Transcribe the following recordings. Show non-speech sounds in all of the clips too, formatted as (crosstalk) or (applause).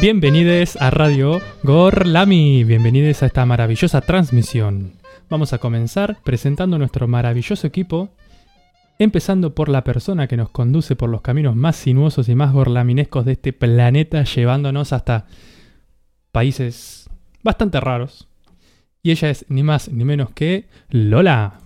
Bienvenidos a Radio Gorlami, bienvenidos a esta maravillosa transmisión. Vamos a comenzar presentando nuestro maravilloso equipo, empezando por la persona que nos conduce por los caminos más sinuosos y más gorlaminescos de este planeta, llevándonos hasta países bastante raros. Y ella es ni más ni menos que Lola.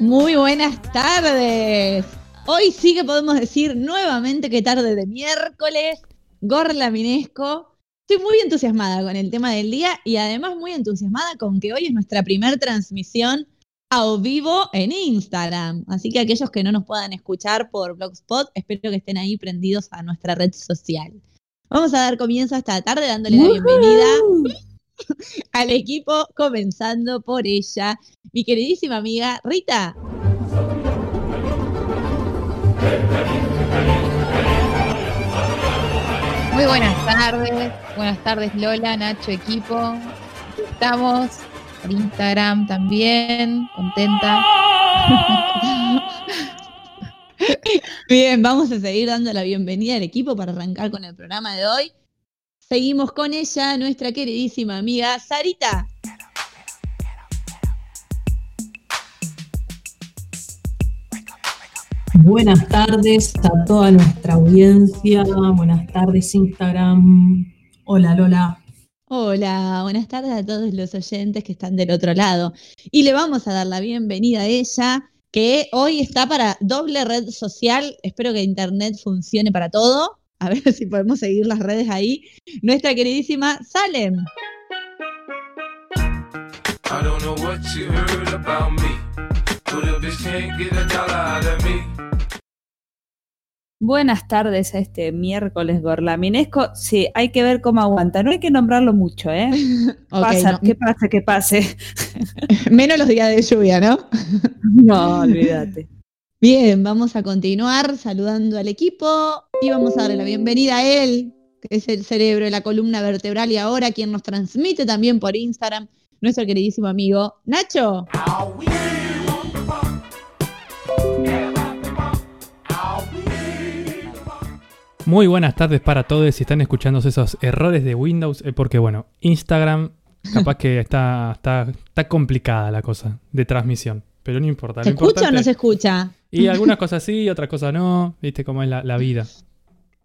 Muy buenas tardes. Hoy sí que podemos decir nuevamente que tarde de miércoles, Gorlaminesco. Estoy muy entusiasmada con el tema del día y además muy entusiasmada con que hoy es nuestra primera transmisión a vivo en Instagram. Así que aquellos que no nos puedan escuchar por Blogspot, espero que estén ahí prendidos a nuestra red social. Vamos a dar comienzo esta tarde dándole la bienvenida (laughs) al equipo, comenzando por ella, mi queridísima amiga Rita. Muy buenas tardes, buenas tardes Lola, Nacho, equipo. Estamos por Instagram también, contenta. (laughs) Bien, vamos a seguir dando la bienvenida al equipo para arrancar con el programa de hoy. Seguimos con ella, nuestra queridísima amiga Sarita. Buenas tardes a toda nuestra audiencia. Buenas tardes Instagram. Hola Lola. Hola, buenas tardes a todos los oyentes que están del otro lado. Y le vamos a dar la bienvenida a ella, que hoy está para doble red social. Espero que Internet funcione para todo (laughs) a ver si podemos seguir las redes ahí, nuestra queridísima Salem. Buenas tardes a este miércoles gorlaminesco. Sí, hay que ver cómo aguanta. No hay que nombrarlo mucho, ¿eh? (laughs) Pasa, Que pase, que pase. (laughs) Menos los días de lluvia, ¿no? no, olvídate. Bien, vamos a continuar saludando al equipo y vamos a darle la bienvenida a él, que es el cerebro de la columna vertebral y ahora quien nos transmite también por Instagram, nuestro queridísimo amigo Nacho. Muy buenas tardes para todos si están escuchando esos errores de Windows, eh, porque bueno, Instagram capaz que (laughs) está, está, está complicada la cosa de transmisión, pero no importa. ¿Se escucha o no se escucha? Y algunas cosas sí, otras cosas no. Viste cómo es la, vida.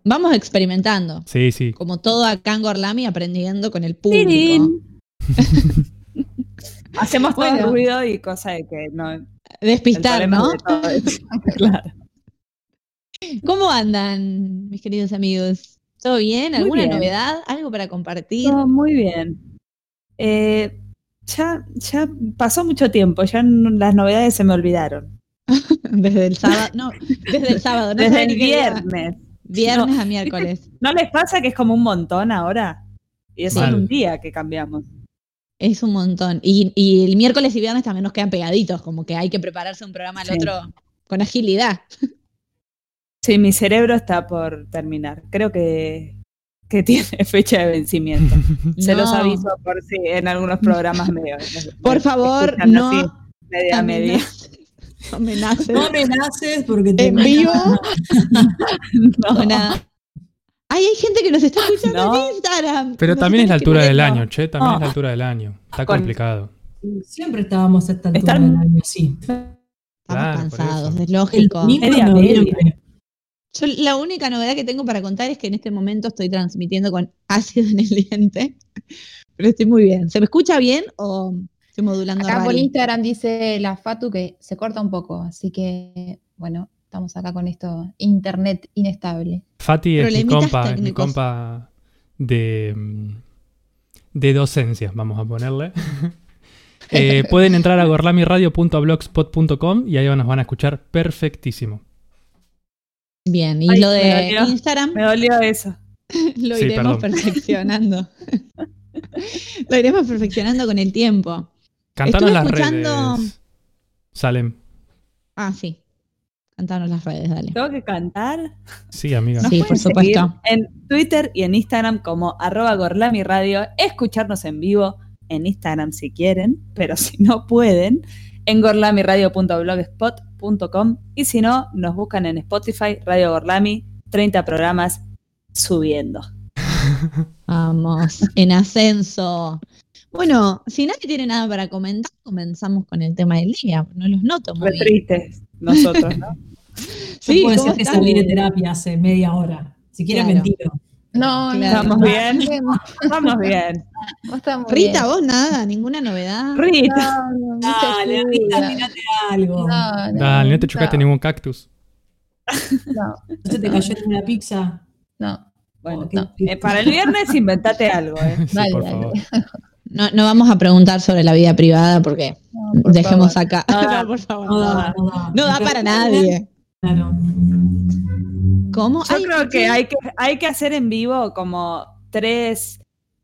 Vamos experimentando. Sí, sí. Como todo acá en Gorlami, aprendiendo con el público. (laughs) Hacemos todo el ruido y cosa de que no. Despistar, ¿no? (laughs) claro. ¿Cómo andan, mis queridos amigos? ¿Todo bien? ¿Alguna novedad? ¿Algo para compartir? Todo muy bien. Eh, ya, ya pasó mucho tiempo, ya las novedades se me olvidaron. (laughs) desde el sábado, no, desde el sábado, desde el viernes. Viernes a miércoles. ¿No les pasa que es como un montón ahora? Y es solo un día que cambiamos. Es un montón. Y, el miércoles y viernes también nos quedan pegaditos, como que hay que prepararse un programa al otro con agilidad. Sí, mi cerebro está por terminar. Creo que, que tiene (laughs) fecha de vencimiento. (laughs) Se los aviso por si en algunos programas medio. Por favor, no. media media. No me naces. No me naces porque te En vivo. no. (laughs) nada. Ay, hay gente que nos está escuchando en Instagram. Pero también es la altura del año, che. También es la altura del año. Está complicado. Siempre estábamos a esta altura del año, sí. Estamos cansados, es lógico. Media, media. Yo la única novedad que tengo para contar es que en este momento estoy transmitiendo con ácido en el diente. (laughs) Pero estoy muy bien. ¿Se me escucha bien o Estoy modulando. Acá por Instagram dice la Fatu que se corta un poco, así que bueno, estamos acá con esto, internet inestable. Fati es mi compa, mi compa de, de docencias, vamos a ponerle. (laughs) Eh, pueden entrar a gorlamiradio.blogspot.com y ahí nos van a escuchar perfectísimo. Bien, y lo de Instagram. Me dolió eso. (laughs) lo iremos perfeccionando. (laughs) lo iremos perfeccionando con el tiempo. Cantanos las redes. Salem. Ah, sí. Cantanos las redes, dale. ¿Tengo que cantar? Sí, amiga. Sí, por supuesto. En Twitter y en Instagram como arroba gorlamiradio. Escucharnos en vivo en Instagram si quieren, pero si no pueden, en gorlamiradio.blogspot.com y si no, nos buscan en Spotify, Radio Gorlami, 30 programas subiendo. (laughs) Vamos, en ascenso. Bueno, si nadie tiene nada para comentar, comenzamos con el tema del día. No los noto muy Re bien. tristes nosotros, ¿no? (laughs) Yo Sí, puedo ¿cómo decir que salí de terapia hace media hora. Si quieren Claro. mentir. No, no, Claro. ¿Estamos bien? no, Vamos bien. Rita, bien. vos nada, ninguna novedad. Rita, No, no, Dale, Rita, tirate algo. No, no, Dale, no te chocaste ningún cactus. No, (laughs) ¿No se te cayó ninguna pizza? no. bueno, ¿Qué- qué- eh, para el viernes inventate algo, ¿eh? (laughs) Sí, Dale, por dale. favor. (laughs) No, no vamos a preguntar sobre la vida privada porque No, por dejemos favor. acá. No da. por favor. No da, no da. No da para nadie. Claro. ¿Cómo? Yo Ay, creo que hay, que hay que hacer en vivo como tres,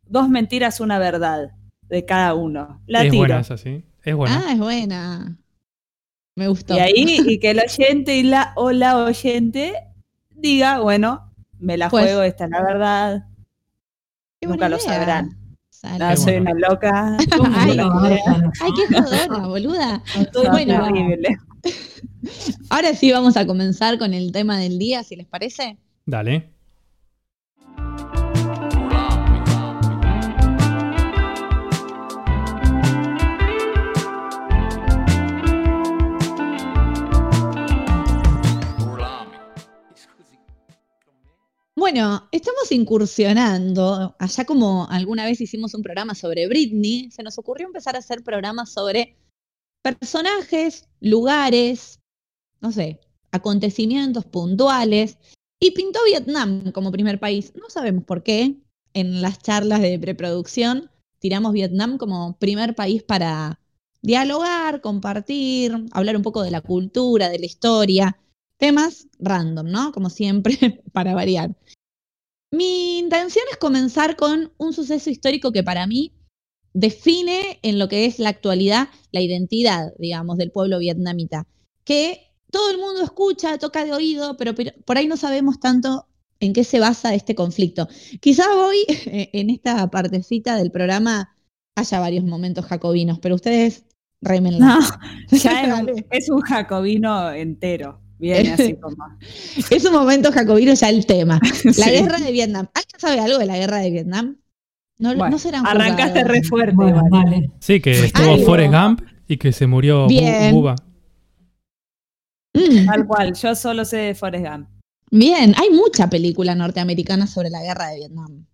dos mentiras, una verdad de cada uno. La es tiro. buena esa, sí. Es buena. Ah, es buena. Me gustó. Y ahí, y (laughs) que el oyente y la, o la oyente diga, bueno, me la Pues- juego, esta es la verdad. Qué nunca buena lo idea. sabrán. Sale. No, Qué soy bueno. una loca. (laughs) Ay, No, No, bárbaro. Ay, qué jodona, boluda. No, bueno. terrible. (laughs) Ahora sí vamos a comenzar con el tema del día, si les parece. Dale. Bueno, estamos incursionando. Allá como alguna vez hicimos un programa sobre Britney, se nos ocurrió empezar a hacer programas sobre personajes, lugares, no sé, acontecimientos puntuales. Y pintó Vietnam como primer país. No sabemos por qué. En las charlas de preproducción tiramos Vietnam como primer país para dialogar, compartir, hablar un poco de la cultura, de la historia. Temas random, ¿no? Como siempre, (laughs) para variar. Mi intención es comenzar con un suceso histórico que para mí define en lo que es la actualidad la identidad, digamos, del pueblo vietnamita, que todo el mundo escucha, toca de oído, pero, por ahí no sabemos tanto en qué se basa este conflicto. Quizá hoy, (laughs) en esta partecita del programa, haya varios momentos jacobinos, pero ustedes remenla. No, (laughs) ya es un, Dale. es un jacobino entero. Viene (laughs) así como. Es un momento jacobino ya el tema. (laughs) La Sí. guerra de Vietnam. ¿Alguien sabe algo de la guerra de Vietnam? No, Bueno, no serán arrancaste re fuerte. Bueno, vale. Sí, que estuvo Algo. Forrest Gump y que se murió Bien. Bubba. Mm, Tal cual, yo solo sé de Forrest Gump. bien, hay mucha película norteamericana sobre la guerra de Vietnam.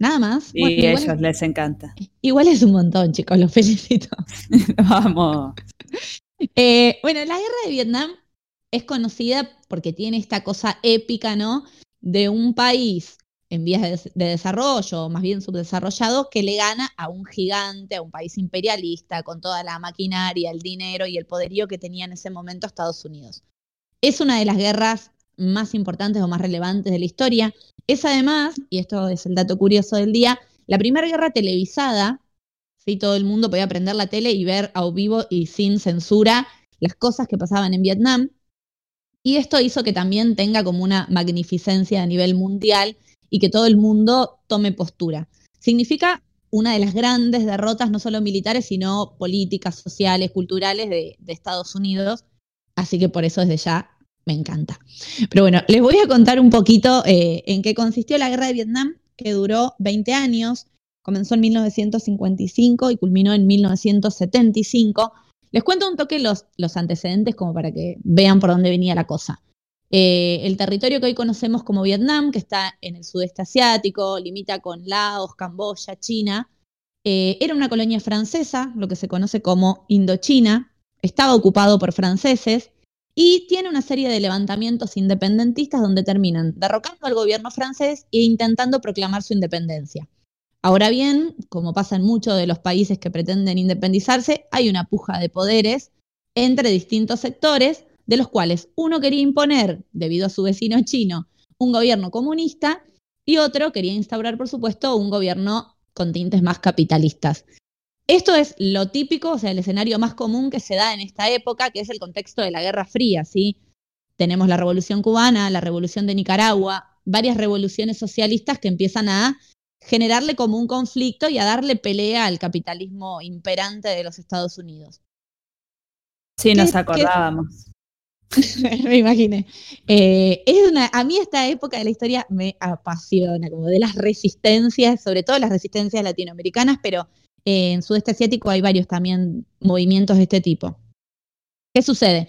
Nada más. Y Bueno, a igual, ellos les encanta. igual es un montón, chicos, los felicito. (laughs) Vamos. Eh, bueno, la guerra de Vietnam es conocida porque tiene esta cosa épica, ¿no? De un país en vías de, des- de desarrollo, o más bien subdesarrollado, que le gana a un gigante, a un país imperialista, con toda la maquinaria, el dinero y el poderío que tenía en ese momento Estados Unidos. Es una de las guerras más importantes o más relevantes de la historia. Es además, y esto es el dato curioso del día, la primera guerra televisada ¿sí? Todo el mundo podía prender la tele y ver a vivo y sin censura las cosas que pasaban en Vietnam. Y esto hizo que también tenga como una magnificencia a nivel mundial y que todo el mundo tome postura. Significa una de las grandes derrotas, no solo militares, sino políticas, sociales, culturales de, Estados Unidos. Así que por eso desde ya me encanta. Pero bueno, les voy a contar un poquito eh, en qué consistió la guerra de Vietnam, que duró 20 años. Comenzó en 1955 y culminó en 1975. Les cuento un toque los, antecedentes como para que vean por dónde venía la cosa. Eh, el territorio que hoy conocemos como Vietnam, que está en el sudeste asiático, limita con Laos, Camboya, China, eh, era una colonia francesa, lo que se conoce como Indochina, estaba ocupado por franceses y tiene una serie de levantamientos independentistas donde terminan derrocando al gobierno francés e intentando proclamar su independencia. Ahora bien, como pasa en muchos de los países que pretenden independizarse, hay una puja de poderes entre distintos sectores, de los cuales uno quería imponer, debido a su vecino chino, un gobierno comunista y otro quería instaurar, por supuesto, un gobierno con tintes más capitalistas. Esto es lo típico, o sea, el escenario más común que se da en esta época, que es el contexto de la Guerra Fría, ¿sí? Tenemos la Revolución Cubana, la Revolución de Nicaragua, varias revoluciones socialistas que empiezan a generarle como un conflicto y a darle pelea al capitalismo imperante de los Estados Unidos. Sí, ¿Qué- nos acordábamos. (laughs) me imaginé. Eh, es una, a mí esta época de la historia me apasiona, como de las resistencias, sobre todo las resistencias latinoamericanas, pero eh, en sudeste asiático hay varios también movimientos de este tipo. ¿Qué sucede?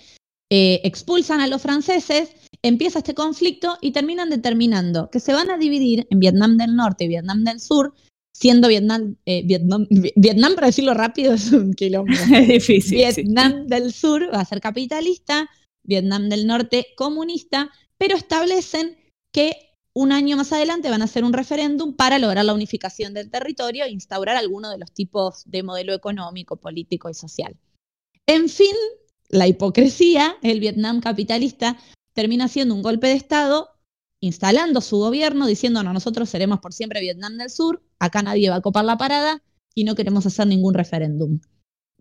Eh, expulsan a los franceses, empieza este conflicto y terminan determinando que se van a dividir en Vietnam del Norte y Vietnam del Sur, siendo Vietnam, eh, Vietnam, (laughs) Vietnam, para decirlo rápido, es un quilombo. (laughs) Es difícil. sí. Vietnam del Sur va a ser capitalista, Vietnam del Norte comunista, pero establecen que un año más adelante van a hacer un referéndum para lograr la unificación del territorio e instaurar alguno de los tipos de modelo económico, político y social. En fin, la hipocresía, el Vietnam capitalista termina haciendo un golpe de Estado, instalando su gobierno, diciendo, no, nosotros seremos por siempre Vietnam del Sur, acá nadie va a copar la parada y no queremos hacer ningún referéndum.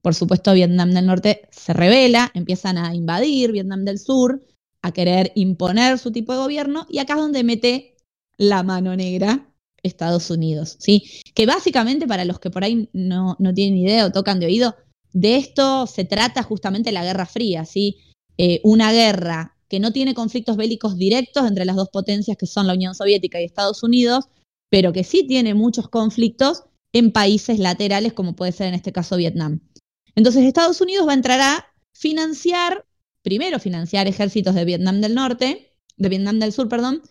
Por supuesto, Vietnam del Norte se revela, empiezan a invadir Vietnam del Sur, a querer imponer su tipo de gobierno, y acá es donde mete la mano negra Estados Unidos, ¿sí? Que básicamente, para los que por ahí no, no tienen idea o tocan de oído, de esto se trata justamente la Guerra Fría, ¿sí? Eh, una guerra que no tiene conflictos bélicos directos entre las dos potencias que son la Unión Soviética y Estados Unidos, pero que sí tiene muchos conflictos en países laterales, como puede ser en este caso Vietnam. Entonces Estados Unidos va a entrar a financiar, primero financiar ejércitos de Vietnam del Norte, de Vietnam del Sur, perdón,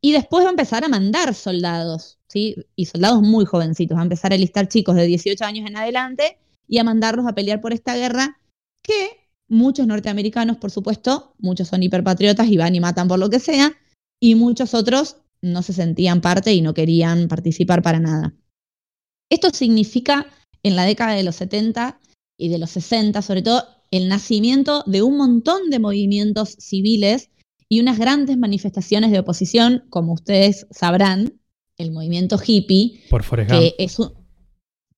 y después va a empezar a mandar soldados, ¿sí? Y soldados muy jovencitos, va a empezar a listar chicos de 18 años en adelante y a mandarlos a pelear por esta guerra que muchos norteamericanos, por supuesto, muchos son hiperpatriotas y van y matan por lo que sea, y muchos otros no se sentían parte y no querían participar para nada. Esto significa en la década de los 70 y de los 60, sobre todo, el nacimiento de un montón de movimientos civiles y unas grandes manifestaciones de oposición, como ustedes sabrán, el movimiento hippie, Por que es un,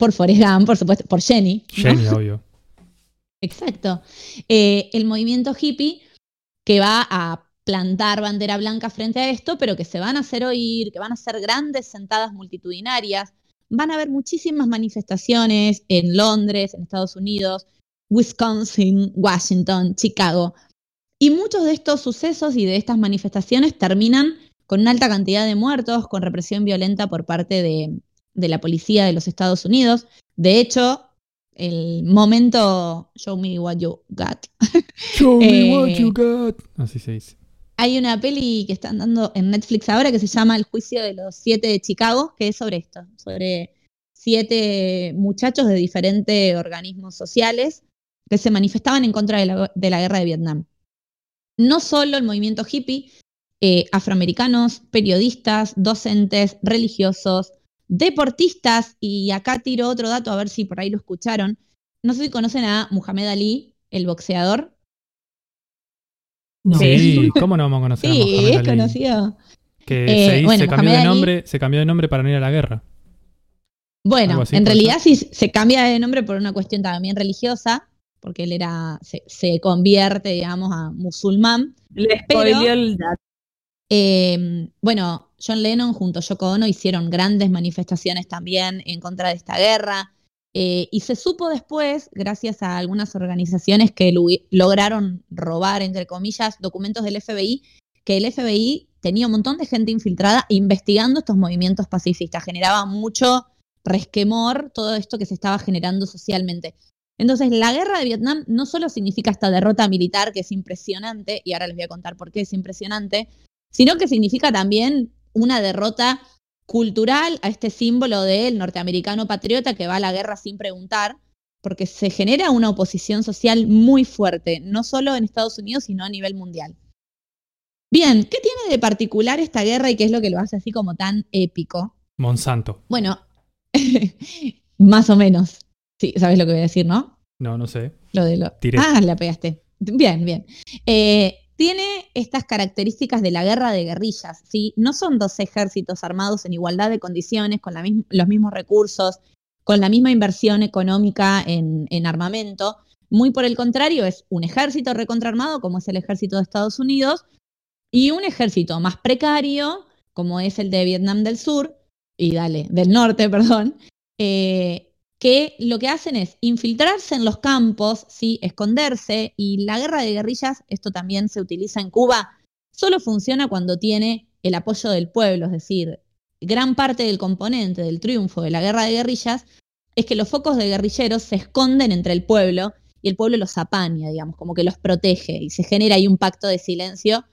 por Forrest Gump, por supuesto, por Jenny. ¿no? Jenny, obvio. Exacto. Eh, el movimiento hippie que va a plantar bandera blanca frente a esto, pero que se van a hacer oír, que van a hacer grandes sentadas multitudinarias. Van a haber muchísimas manifestaciones en Londres, en Estados Unidos, Wisconsin, Washington, Chicago. Y muchos de estos sucesos y de estas manifestaciones terminan con una alta cantidad de muertos, con represión violenta por parte de, de la policía de los Estados Unidos. De hecho, el momento Show Me What You Got. (laughs) Show me what you got. Así se dice. Hay una peli que están dando en Netflix ahora que se llama El juicio de los siete de Chicago, que es sobre esto, sobre siete muchachos de diferentes organismos sociales que se manifestaban en contra de la, de la guerra de Vietnam. No solo el movimiento hippie, eh, afroamericanos, periodistas, docentes, religiosos, deportistas, y acá tiro otro dato a ver si por ahí lo escucharon. No sé si conocen a Muhammad Ali, el boxeador. No. Sí, ¿cómo no vamos a conocer a Sí, es conocido. Que Eh, se, hizo- bueno, se cambió de Ali- nombre, se cambió de nombre para no ir a la guerra. Bueno, en ¿puede realidad sí se cambia de nombre por una cuestión también religiosa, porque él era, se, se convierte, digamos, a musulmán. Le spoileó el dato. Eh, bueno, John Lennon junto a Yoko Ono hicieron grandes manifestaciones también en contra de esta guerra. eh, y se supo después, gracias a algunas organizaciones que lograron robar, entre comillas, documentos del FBI, que el FBI tenía un montón de gente infiltrada investigando estos movimientos pacifistas. Generaba mucho resquemor todo esto que se estaba generando socialmente. Entonces, la guerra de Vietnam no solo significa esta derrota militar que es impresionante, y ahora les voy a contar por qué es impresionante, sino que significa también una derrota cultural a este símbolo del norteamericano patriota que va a la guerra sin preguntar, porque se genera una oposición social muy fuerte, no solo en Estados Unidos, sino a nivel mundial. Bien, ¿qué tiene de particular esta guerra y qué es lo que lo hace así como tan épico? Monsanto. Bueno, (laughs) más o menos. Sí, sabes lo que voy a decir, ¿no? No, no sé. Lo de lo. Tiré. Ah, la pegaste. Bien, bien. Eh, tiene estas características de la guerra de guerrillas, ¿sí? No son dos ejércitos armados en igualdad de condiciones, con los mismos recursos, con la misma inversión económica en, en armamento. Muy por el contrario, es un ejército recontraarmado, como es el ejército de Estados Unidos, y un ejército más precario, como es el de Vietnam del Sur, y dale, del norte, (laughs) perdón, eh, que lo que hacen es infiltrarse en los campos, ¿sí? esconderse, y la guerra de guerrillas, esto también se utiliza en Cuba, solo funciona cuando tiene el apoyo del pueblo, es decir, gran parte del componente del triunfo de la guerra de guerrillas es que los focos de guerrilleros se esconden entre el pueblo y el pueblo los apaña, digamos, como que los protege y se genera ahí un pacto de silencio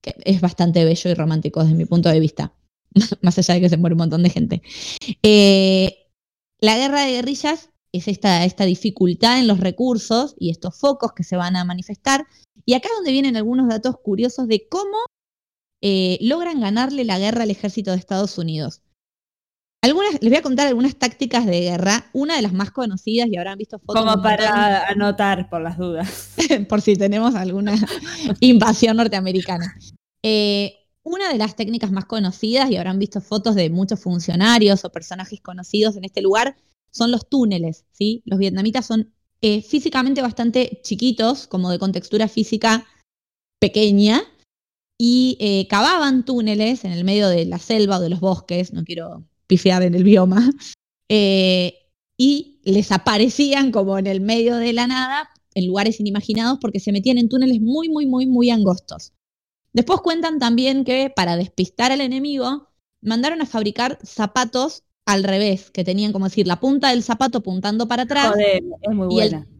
que es bastante bello y romántico desde mi punto de vista, (laughs) más allá de que se muere un montón de gente. Eh, la guerra de guerrillas es esta, esta dificultad en los recursos y estos focos que se van a manifestar. Y acá es donde vienen algunos datos curiosos de cómo eh, logran ganarle la guerra al ejército de Estados Unidos. Algunas, les voy a contar algunas tácticas de guerra. Una de las más conocidas y habrán visto fotos. Como para anotar por las dudas. (laughs) por si tenemos alguna (laughs) invasión norteamericana. Eh, una de las técnicas más conocidas y habrán visto fotos de muchos funcionarios o personajes conocidos en este lugar son los túneles. ¿sí? Los vietnamitas son eh, físicamente bastante chiquitos, como de contextura física pequeña, y eh, cavaban túneles en el medio de la selva o de los bosques, no quiero pifiar en el bioma, (laughs) eh, y les aparecían como en el medio de la nada, en lugares inimaginados, porque se metían en túneles muy, muy, muy, muy angostos. Después cuentan también que para despistar al enemigo, mandaron a fabricar zapatos al revés, que tenían como decir la punta del zapato apuntando para atrás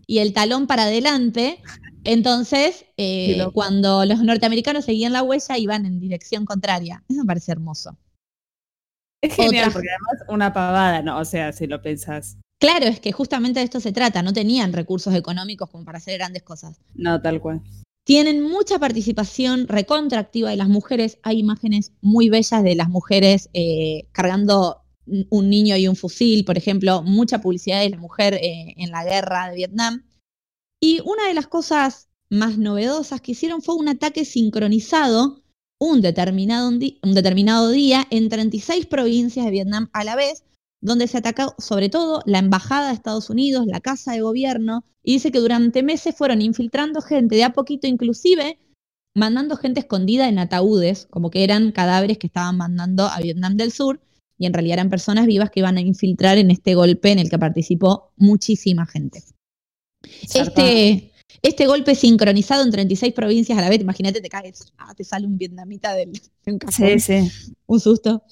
y, el, talón para adelante. Entonces, eh, cuando los norteamericanos seguían la huella, iban en dirección contraria. Eso me parece hermoso. Es genial, porque además una pavada, ¿no? O sea, si lo pensás. Claro, es que justamente de esto se trata. No tenían recursos económicos como para hacer grandes cosas. No, tal cual. Tienen mucha participación recontractiva de las mujeres. Hay imágenes muy bellas de las mujeres eh, cargando un niño y un fusil, por ejemplo, mucha publicidad de la mujer eh, en la guerra de Vietnam. Y una de las cosas más novedosas que hicieron fue un ataque sincronizado un determinado, un determinado día en 36 provincias de Vietnam a la vez, donde se atacó sobre todo la embajada de Estados Unidos, la casa de gobierno, y dice que durante meses fueron infiltrando gente, de a poquito inclusive mandando gente escondida en ataúdes, como que eran cadáveres que estaban mandando a Vietnam del Sur, y en realidad eran personas vivas que iban a infiltrar en este golpe en el que participó muchísima gente. Este, este golpe sincronizado en 36 provincias a la vez, imagínate, te caes, ah, te sale un vietnamita del, de un Sí, sí. Un susto.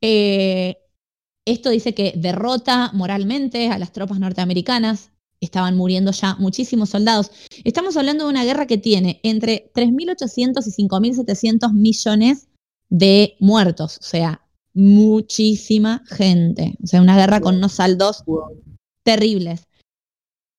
Eh, esto dice que derrota moralmente a las tropas norteamericanas. Estaban muriendo ya muchísimos soldados. Estamos hablando de una guerra que tiene entre 3.800 y 5.700 millones de muertos. O sea, muchísima gente. O sea, una guerra con unos saldos terribles.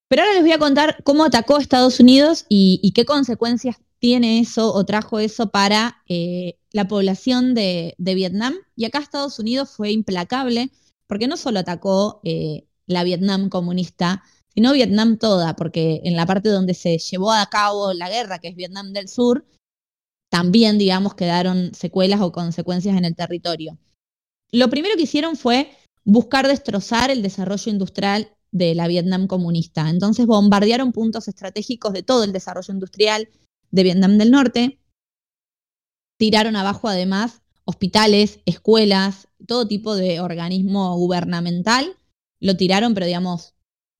Pero ahora les voy a contar cómo atacó Estados Unidos y, qué consecuencias tiene eso o trajo eso para eh, la población de, Vietnam. Y acá Estados Unidos fue implacable porque no solo atacó eh, la Vietnam comunista, sino Vietnam toda, porque en la parte donde se llevó a cabo la guerra, que es Vietnam del Sur, también, digamos, quedaron secuelas o consecuencias en el territorio. Lo primero que hicieron fue buscar destrozar el desarrollo industrial de la Vietnam comunista. Entonces bombardearon puntos estratégicos de todo el desarrollo industrial de Vietnam del Norte, tiraron abajo además hospitales, escuelas, todo tipo de organismo gubernamental, lo tiraron, pero digamos,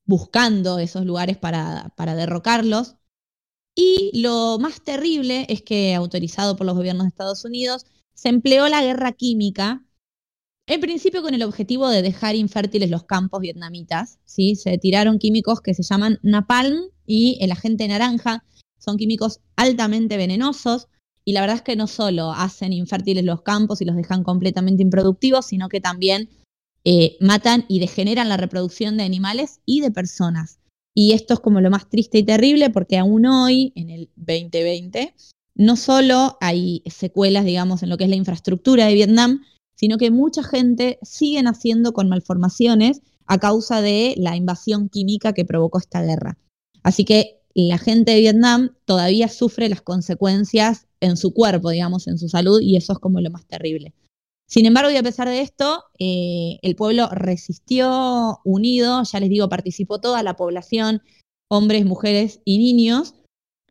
buscando esos lugares para, para derrocarlos. Y lo más terrible es que, autorizado por los gobiernos de Estados Unidos, se empleó la guerra química en principio con el objetivo de dejar infértiles los campos vietnamitas, ¿sí? Se tiraron químicos que se llaman napalm y el agente naranja. Son químicos altamente venenosos y la verdad es que no solo hacen infértiles los campos y los dejan completamente improductivos, sino que también eh, matan y degeneran la reproducción de animales y de personas. Y esto es como lo más triste y terrible porque aún hoy, en el 2020, no solo hay secuelas, digamos, en lo que es la infraestructura de Vietnam, sino que mucha gente sigue naciendo con malformaciones a causa de la invasión química que provocó esta guerra. Así que la gente de Vietnam todavía sufre las consecuencias en su cuerpo, digamos, en su salud, y eso es como lo más terrible. Sin embargo, y a pesar de esto, eh, el pueblo resistió unido, ya les digo, participó toda la población, hombres, mujeres y niños,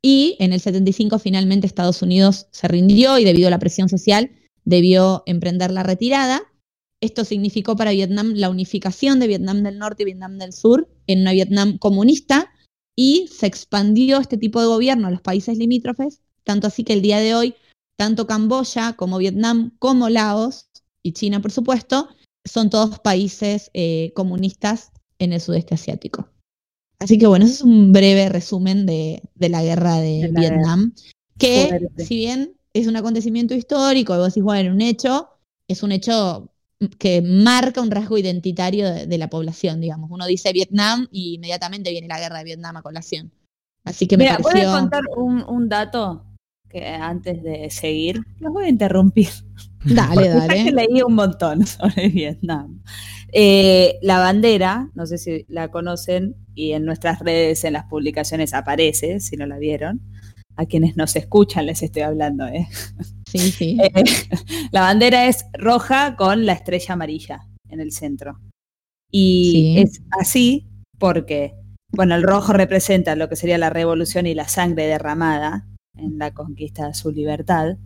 y en el 75 finalmente Estados Unidos se rindió y debido a la presión social debió emprender la retirada Esto significó para Vietnam la unificación de Vietnam del Norte y Vietnam del Sur en una Vietnam comunista y se expandió este tipo de gobierno a los países limítrofes, tanto así que el día de hoy, tanto Camboya como Vietnam como Laos y China, por supuesto, son todos países eh, comunistas en el sudeste asiático. Así que bueno, eso es un breve resumen de, de la guerra de, De la Vietnam, que Fuerte. si bien es un acontecimiento histórico, y vos decís, bueno, un hecho, es un hecho que marca un rasgo identitario de, de la población, digamos. Uno dice Vietnam y inmediatamente viene la guerra de Vietnam a colación. Así que me Mira, ¿puedes pareció... contar un, un dato que antes de seguir? Los voy a interrumpir. Dale, (laughs) ya que dale. leí un montón (laughs) sobre Vietnam. Eh, la bandera, no sé si la conocen, y en nuestras redes, en las publicaciones aparece, si no la vieron. A quienes nos escuchan les estoy hablando, ¿eh? Sí, sí. (laughs) Eh, la bandera es roja con la estrella amarilla en el centro. Y Sí. es así porque, bueno, el rojo representa lo que sería la revolución y la sangre derramada en la conquista de su libertad.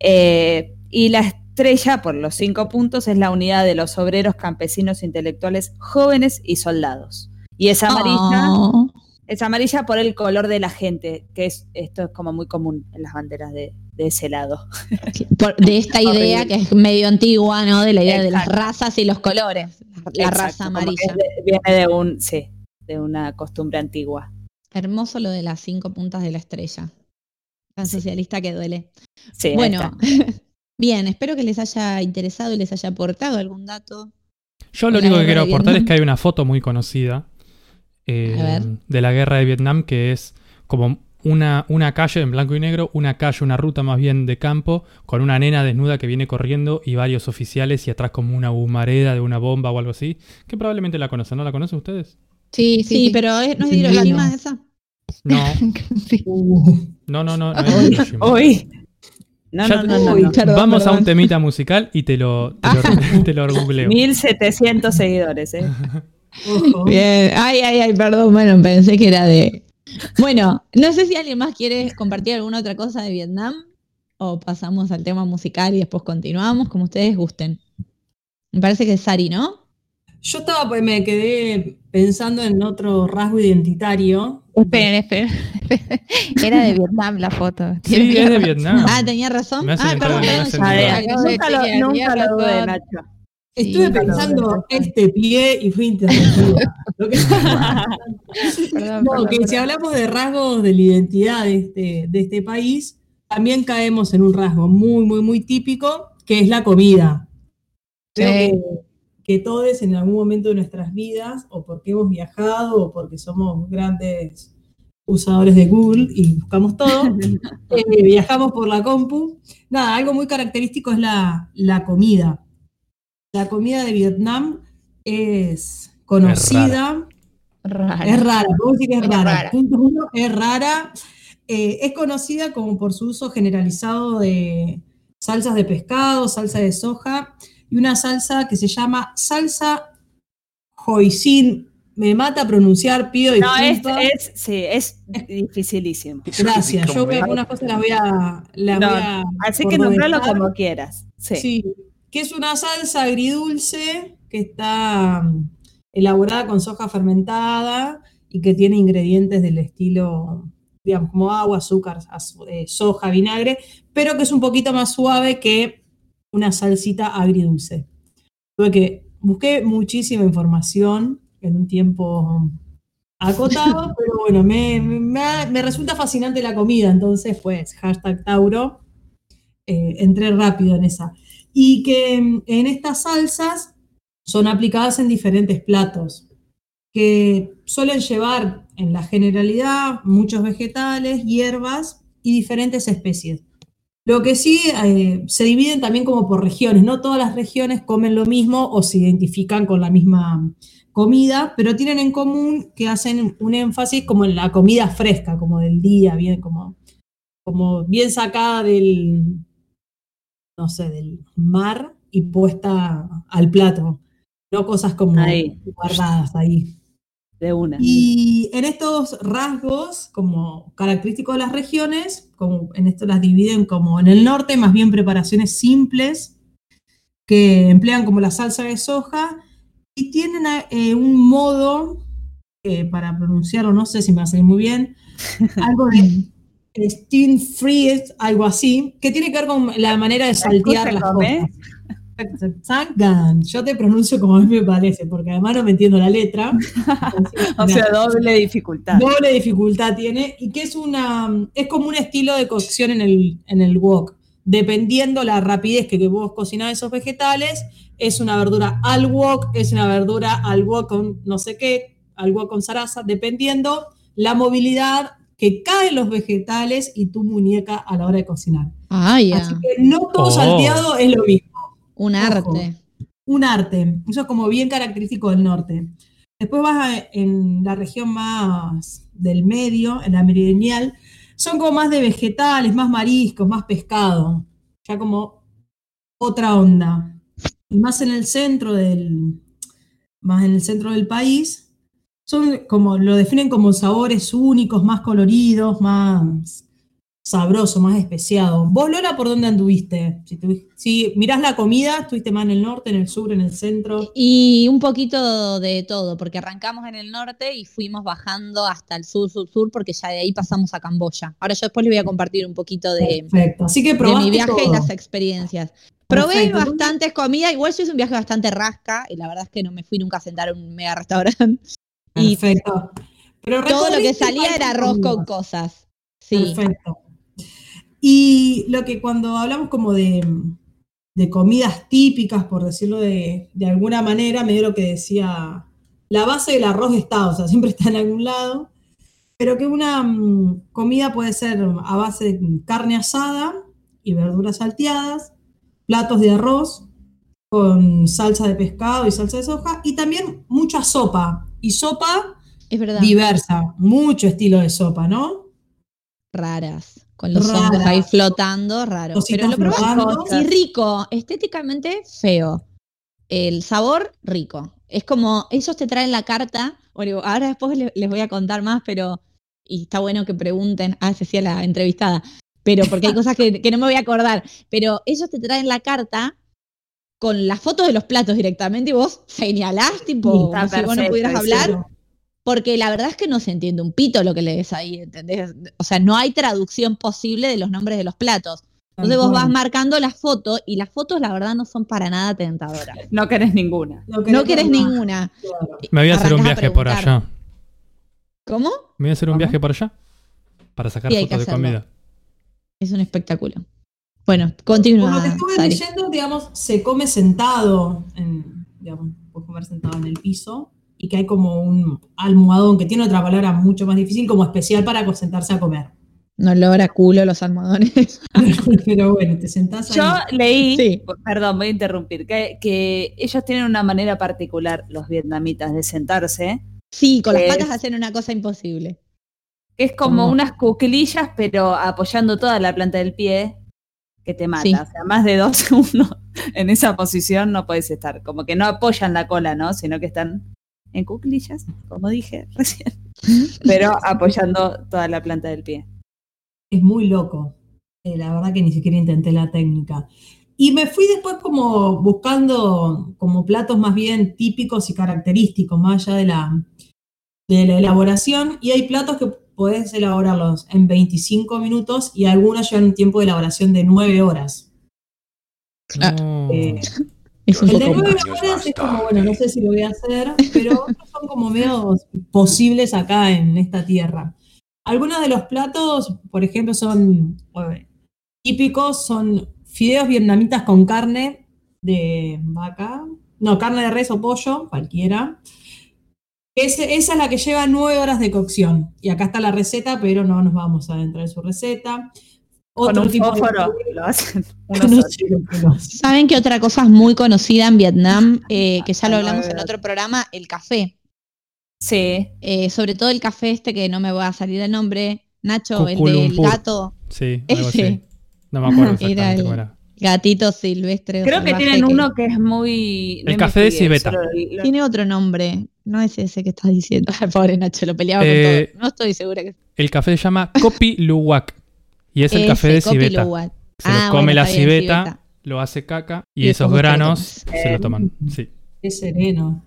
Eh, y la estrella, por los cinco puntos, es la unidad de los obreros, campesinos, intelectuales, jóvenes y soldados. Y es amarilla, Oh, es amarilla por el color de la gente, que es esto es como muy común en las banderas de, de ese lado. (laughs) por- de esta idea que es medio antigua, ¿no? De la idea de las razas y los colores. La Exacto, raza amarilla. de- viene de un, sí, de una costumbre antigua. Hermoso lo de las cinco puntas de la estrella. Tan socialista que duele. Sí, bueno, (laughs) bien, espero que les haya interesado y les haya aportado algún dato. Yo lo único que quiero aportar es que hay una foto muy conocida eh, ver. de la guerra de Vietnam que es como una, una calle en blanco y negro, una calle, una ruta más bien de campo, con una nena desnuda que viene corriendo y varios oficiales y atrás como una humareda de una bomba o algo así, que probablemente la conocen, ¿no la conocen ustedes? Sí, Sí, sí, sí. pero es- no es de Divino. Hiroshima esa. No, (laughs) Sí. No, no, no. no es de Hiroshima. Uy. No, Ya no, no, no, Uy, no. perdón, Vamos a un temita musical y te lo, te lo, (laughs) te lo googleo. 1700 seguidores, ¿eh? (laughs) Bien, ay, ay, ay, perdón, bueno, pensé que era de... Bueno, no sé si alguien más quiere compartir alguna otra cosa de Vietnam o pasamos al tema musical y después continuamos, como ustedes gusten. Me parece que es Sari, ¿no? Yo estaba, pues me quedé pensando en otro rasgo identitario. Esperen, esperen. Era de Vietnam la foto. Sí, es de Vietnam. Ah, tenía razón. Ah, perdón, perdón. de nunca lo, nunca lo dudé. Nacho. Estuve Sí, pensando este pie y fui interrumpida. (laughs) No, que si hablamos de rasgos de la identidad de este, de este país, también caemos en un rasgo muy, muy, muy típico, que es la comida. Creo Sí. que, que todos en algún momento de nuestras vidas, o porque hemos viajado, o porque somos grandes usadores de Google y buscamos todo, (laughs) eh, viajamos por la compu. Nada, algo muy característico es la, la comida. La comida de Vietnam es conocida. Es rara, puedo decir que es Es rara. rara. Punto uno, es rara. Eh, es conocida como por su uso generalizado de salsas de pescado, salsa de soja y una salsa que se llama salsa hoisin. Me mata pronunciar, pido No, es, disculpas. es, sí, es dificilísimo. Gracias, yo algunas cosas las voy a... las No, voy a Así que nombralo como quieras. Sí. Sí, que es una salsa agridulce que está mm, elaborada con soja fermentada y que tiene ingredientes del estilo, digamos, como agua, azúcar, az- eh, soja, vinagre, pero que es un poquito más suave que una salsita agridulce. Tuve que, busqué muchísima información en un tiempo acotado, (laughs) pero bueno, me, me resulta fascinante la comida, entonces pues hashtag Tauro, eh, entré rápido en esa. Y que en estas salsas son aplicadas en diferentes platos, que suelen llevar en la generalidad muchos vegetales, hierbas y diferentes especies. Lo que sí eh, se dividen también como por regiones, no todas las regiones comen lo mismo o se identifican con la misma comida, pero tienen en común que hacen un énfasis como en la comida fresca, como del día, bien, como, como bien sacada del, no sé, del mar y puesta al plato, no cosas como Ahí. guardadas ahí. De una. Y en estos rasgos, como característicos de las regiones, como en esto las dividen como en el norte, más bien preparaciones simples, que emplean como la salsa de soja y tienen eh, un modo, eh, para pronunciarlo, no sé si me va a salir muy bien, (laughs) algo de steam freeze, algo así, que tiene que ver con la manera de saltear las cosas. Yo te pronuncio como a mí me parece, porque además no me entiendo la letra. (laughs) o sea, doble dificultad. Doble dificultad tiene, y que es una, es como un estilo de cocción en el, en el wok. Dependiendo la rapidez que, que vos cocinás esos vegetales, es una verdura al wok, es una verdura al wok con no sé qué, al wok con zaraza, dependiendo la movilidad que caen los vegetales y tu muñeca a la hora de cocinar. Ah. Así que no todo Oh. salteado es lo mismo. Un Ojo. arte. Un arte. Eso es como bien característico del norte. Después vas a- en la región más del medio, en la meridional, son como más de vegetales, más mariscos, más pescado. Ya como otra onda. Y más en el centro del, más en el centro del país, son como, lo definen como sabores únicos, más coloridos, más sabroso, más especiado. ¿Vos, Lola, por dónde anduviste? Si, si mirás la comida, ¿estuviste más en el norte, en el sur, en el centro? Y un poquito de todo, porque arrancamos en el norte y fuimos bajando hasta el sur, sur, sur, porque ya de ahí pasamos a Camboya. Ahora yo después les voy a compartir un poquito de, Perfecto. Así que de mi viaje y las experiencias. Probé Perfecto. bastantes comidas, igual yo hice un viaje bastante rasca, y la verdad es que no me fui nunca a sentar a un mega restaurante. Perfecto. Pero todo lo que salía era arroz con cosas. Sí. Perfecto. Y lo que cuando hablamos como de, de comidas típicas, por decirlo de, de alguna manera, medio lo que decía, la base del arroz está, o sea, siempre está en algún lado, pero que una mm, comida puede ser a base de carne asada y verduras salteadas, platos de arroz con salsa de pescado y salsa de soja, y también mucha sopa, y sopa Es verdad. diversa, mucho estilo de sopa, ¿no? Raras. Con los Raras. hongos ahí flotando, raro. Cositas Pero lo flotando. y rico. Estéticamente feo. El sabor rico. Es como, ellos te traen la carta. Bueno, ahora después le- les voy a contar más, pero. Y está bueno que pregunten. Ah, se hacía la entrevistada. Pero porque hay cosas que, que no me voy a acordar. Pero ellos te traen la carta con las fotos de los platos directamente y vos señalás, tipo, como si vos no pudieras hablar. Porque la verdad es que no se entiende un pito lo que lees ahí, ¿entendés? O sea, no hay traducción posible de los nombres de los platos. Entonces vos vas marcando la foto y las fotos la verdad no son para nada tentadoras. No querés ninguna. No querés ninguna. Me voy a hacer un Arrancás viaje por allá. ¿Cómo? Me voy a hacer un ¿Cómo? viaje por allá. Para sacar Sí, fotos de comida. Es un espectáculo. Bueno, Por lo continúa. que estuve Sari. leyendo, digamos, se come sentado, en, digamos, puedes comer sentado en el piso, y que hay como un almohadón, que tiene otra palabra mucho más difícil, como especial para sentarse a comer. No logra culo los almohadones. (laughs) Pero bueno, te sentás ahí. Yo leí, Sí. perdón, voy a interrumpir, que, que ellos tienen una manera particular, los vietnamitas, de sentarse, Sí, con las Es- patas hacen una cosa imposible. que es como ¿Cómo? unas cuclillas, pero apoyando toda la planta del pie, que te mata. Sí. O sea, más de dos (laughs) segundos en esa posición no puedes estar. Como que no apoyan la cola, ¿no? Sino que están en cuclillas, como dije (laughs) recién, pero apoyando toda la planta del pie. Es muy loco. Eh, la verdad que ni siquiera intenté la técnica. Y me fui después como buscando como platos más bien típicos y característicos, más allá de la, de la elaboración. Y hay platos que podés elaborarlos en 25 minutos y algunos llevan un tiempo de elaboración de 9 horas. Ah, No. Eh, Es un el de poco 9 más. horas es como, bueno, no sé si lo voy a hacer, pero otros son como medio posibles acá en esta tierra. Algunos de los platos, por ejemplo, son típicos, son fideos vietnamitas con carne de vaca, no, carne de res o pollo, cualquiera. Esa es la que lleva nueve horas de cocción. Y acá está la receta, pero no nos vamos a adentrar en su receta. Con Otro un tipo de- fósforo lo hacen. (laughs) que hace. ¿Saben qué otra cosa es muy conocida en Vietnam? (laughs) Eh, que ya lo hablamos en otro programa, el café. Sí, Eh, sobre todo el café este que no me va a salir el nombre. Nacho, el del gato, Sí, (laughs) algo Ese. así. No me acuerdo Era exactamente el- cómo era. Gatito silvestre. o creo que tienen uno que es muy... El café de civeta. lo- Tiene otro nombre. No es ese que estás diciendo. Ay, (laughs) Pobre Nacho, lo peleaba Eh, con todo. No estoy segura que El café se llama Kopi Luwak. Y es el Ese, café de civeta. Se lo Ah, come bueno, la civeta, lo hace caca y, Y esos granos se lo toman. Sí. Qué sereno.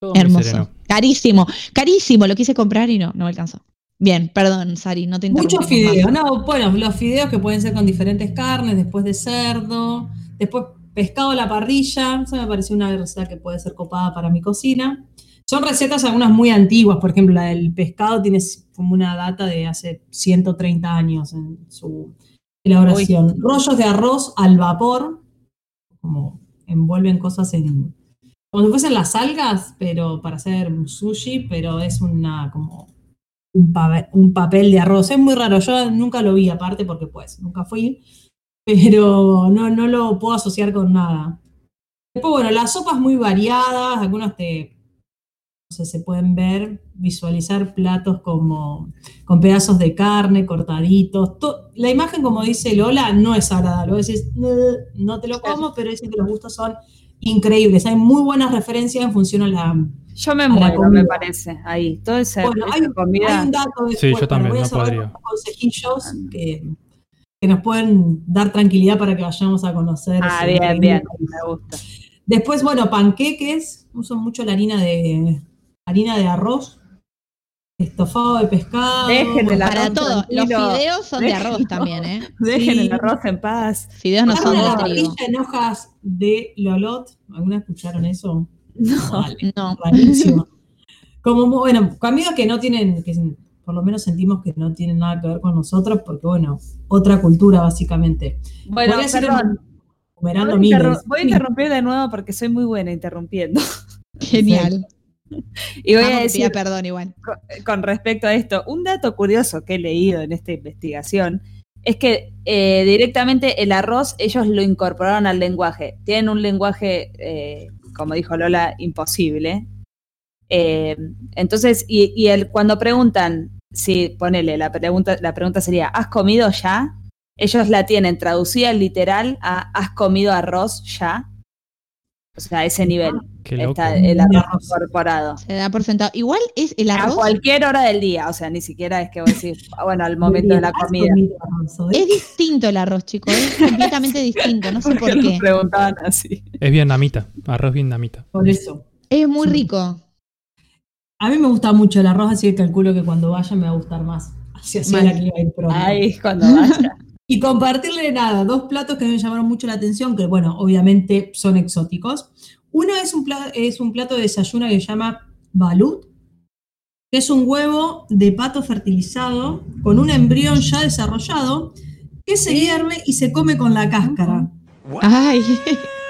Todo Hermoso. sereno. Carísimo, carísimo. Lo quise comprar y no, no me alcanzó. Bien, perdón, Sari, no te interrumpí. Muchos fideos, no, bueno, los fideos que pueden ser con diferentes carnes, después de cerdo, después pescado a la parrilla, eso me pareció una receta que puede ser copada para mi cocina. Son recetas algunas muy antiguas, por ejemplo, la del pescado tiene como una data de hace 130 años en su elaboración. Rollos de arroz al vapor, como envuelven cosas en, como si fuesen las algas, pero para hacer sushi, pero es una como un, pa- un papel de arroz. Es muy raro, yo nunca lo vi aparte porque pues nunca fui, pero no, no lo puedo asociar con nada. Después, bueno, las sopas muy variadas, algunas te, no sé, se pueden ver, visualizar platos como con pedazos de carne, cortaditos. To- la imagen, como dice Lola, no es agradable. Vos decís, "No, no te lo como, pero dicen que los gustos son increíbles. Hay muy buenas referencias en función a la, Yo me muero, me parece. Ahí, toda esa, Bueno, hay, comida. hay un dato después, Sí, yo también, voy a no podría. unos consejillos que, que nos pueden dar tranquilidad para que vayamos a conocer. Ah, ese bien, bien, me gusta. Después, bueno, panqueques, uso mucho la harina de harina de arroz, estofado de pescado. Dejen el Para arroz todo, los fideos son de Déjenlo. arroz también, ¿eh? (laughs) Dejen Sí. el arroz en paz. Fideos no son de parrilla en hojas de lolot. ¿Alguna escucharon eso? No. (laughs) No. rarísimo. (laughs) Como, bueno, amigos que no tienen, que por lo menos sentimos que no tienen nada que ver con nosotros, porque bueno, otra cultura básicamente. Bueno, perdón. Voy a, interru- miles. voy a interrumpir de nuevo porque soy muy buena interrumpiendo. (laughs) Genial. Y voy Vamos a decir, perdón igual. con, con respecto a esto, un dato curioso que he leído en esta investigación es que eh, directamente el arroz ellos lo incorporaron al lenguaje. Tienen un lenguaje, eh, como dijo Lola, imposible. Eh, entonces, y, el, cuando preguntan, si ponele, la pregunta, la pregunta sería, ¿has comido ya? Ellos la tienen traducida literal a ¿has comido arroz ya? O sea, a ese nivel Qué loco. está el arroz incorporado. Se da por sentado. Igual es el A arroz. cualquier hora del día, o sea, ni siquiera es que vos decís, (laughs) bueno, al momento de la ¿Has comida. Es distinto el arroz, chicos. Es (laughs) completamente distinto. No sé por Nos qué. preguntaban así. Es vietnamita, arroz vietnamita. Por eso. Es muy Sí. rico. A mí me gusta mucho el arroz, así que calculo que cuando vaya me va a gustar más. Así así la que iba a ir pronto. Ay, cuando vaya. (laughs) Y compartirle nada, dos platos que me llamaron mucho la atención, que bueno, obviamente son exóticos. Uno es un, pla- es un plato de desayuno que se llama balut, que es un huevo de pato fertilizado con un embrión ya desarrollado que se hierve y se come con la cáscara. Ay, (laughs)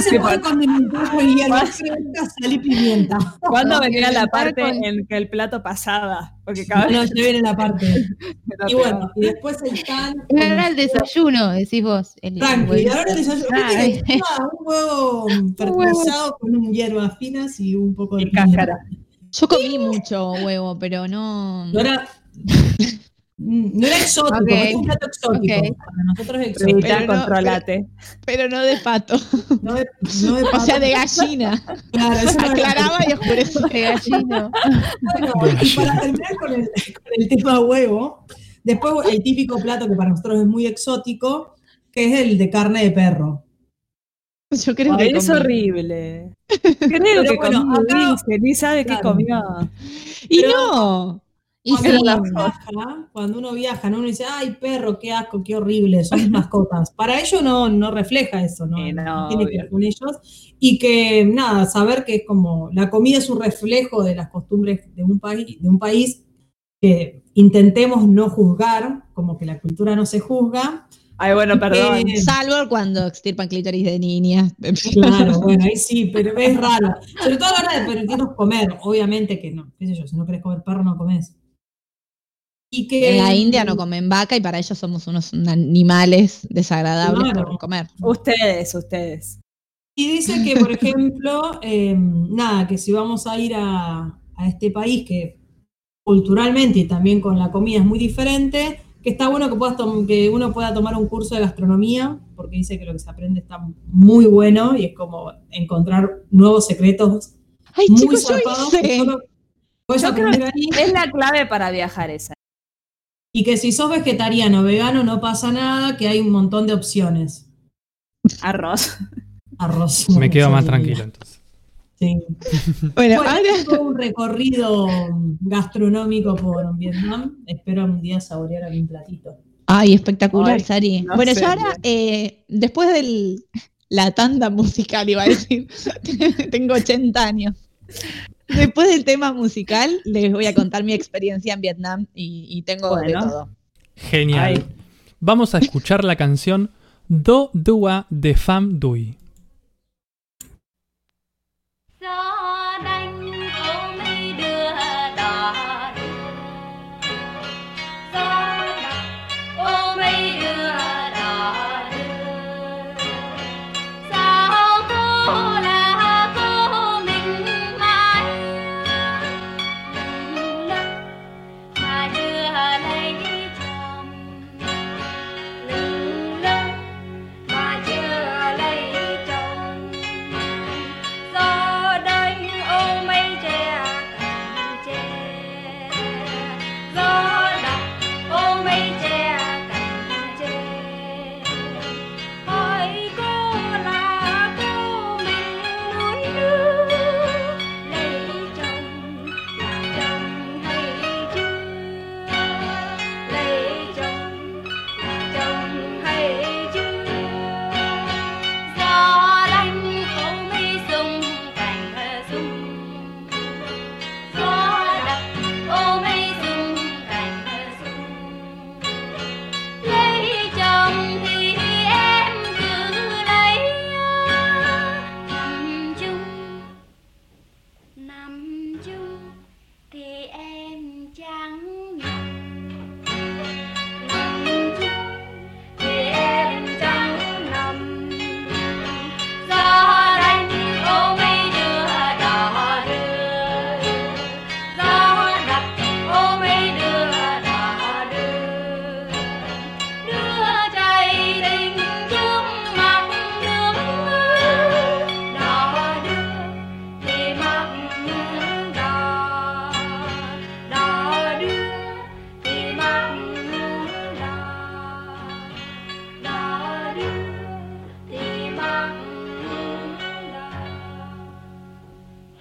se puede condimentar con hierba fresca, sal y pimienta. ¿Cuándo venía la parte con- en que el plato pasaba? Porque cada vez ya viene la parte. (laughs) Y bueno, y después el pan. Era el desayuno, decís vos. El Tranqui, y ahora el desayuno. Ah, nada, (laughs) un huevo fertilizado con un hierbas finas y un poco de Y cáscara. yo comí mucho huevo, pero no. No era, mm, no era exótico, Ok. es un plato exótico. Para nosotros es exótico. Rita, Pero no, controlate. Pero no de pato. No de, no de (laughs) O sea, de gallina. Claro, eso Aclaraba y oscurecía. De gallino. Bueno, y para terminar con el, con el tema huevo, después el típico plato que para nosotros es muy exótico, que es el de carne de perro. Yo creo que es horrible. Creo que bueno, comió acá- ni sabe qué comió. Y Pero- no. Y Cuando, sí. uno viaja, cuando uno viaja, ¿no? uno dice, ay, perro, qué asco, qué horrible, son mis mascotas. (laughs) Para ellos no, no refleja eso, ¿no? Sí, no, No tiene que ver con ellos. Y que, nada, saber que es como la comida es un reflejo de las costumbres de un país, de un país que intentemos no juzgar, como que la cultura no se juzga. Ay, bueno, perdón. Eh, Salvo cuando extirpan clítoris de niñas. Claro, bueno, ahí sí, pero es raro. Sobre todo a la hora de permitirnos comer, obviamente que no, qué sé yo, si no querés comer perro, no comes. Y que, En la India no comen vaca y para ellos somos unos animales desagradables Claro. por comer. Ustedes, ustedes. Y dice que, por (laughs) ejemplo, eh, nada, que si vamos a ir a, a este país que culturalmente y también con la comida es muy diferente, que está bueno que, puedas que uno pueda tomar un curso de gastronomía, porque dice que lo que se aprende está muy bueno y es como encontrar nuevos secretos Ay, muy chicos, yo hice. solo Yo creo. Es la clave para viajar esa. Y que si sos vegetariano o vegano no pasa nada, que hay un montón de opciones. Arroz. Arroz. Me quedo más tranquilo entonces. Sí. Bueno, Bueno, ahora tengo un recorrido gastronómico por Vietnam. Espero un día saborear algún platito. Ay, espectacular, Ay, Sari. no bueno, sé, yo ahora, eh, después de la tanda musical, iba a decir, (laughs) tengo 80 años. Después del tema musical, les voy a contar mi experiencia en Vietnam y, y tengo de todo. Genial. Ay. Vamos a escuchar la canción Do Dua de Pham Dui.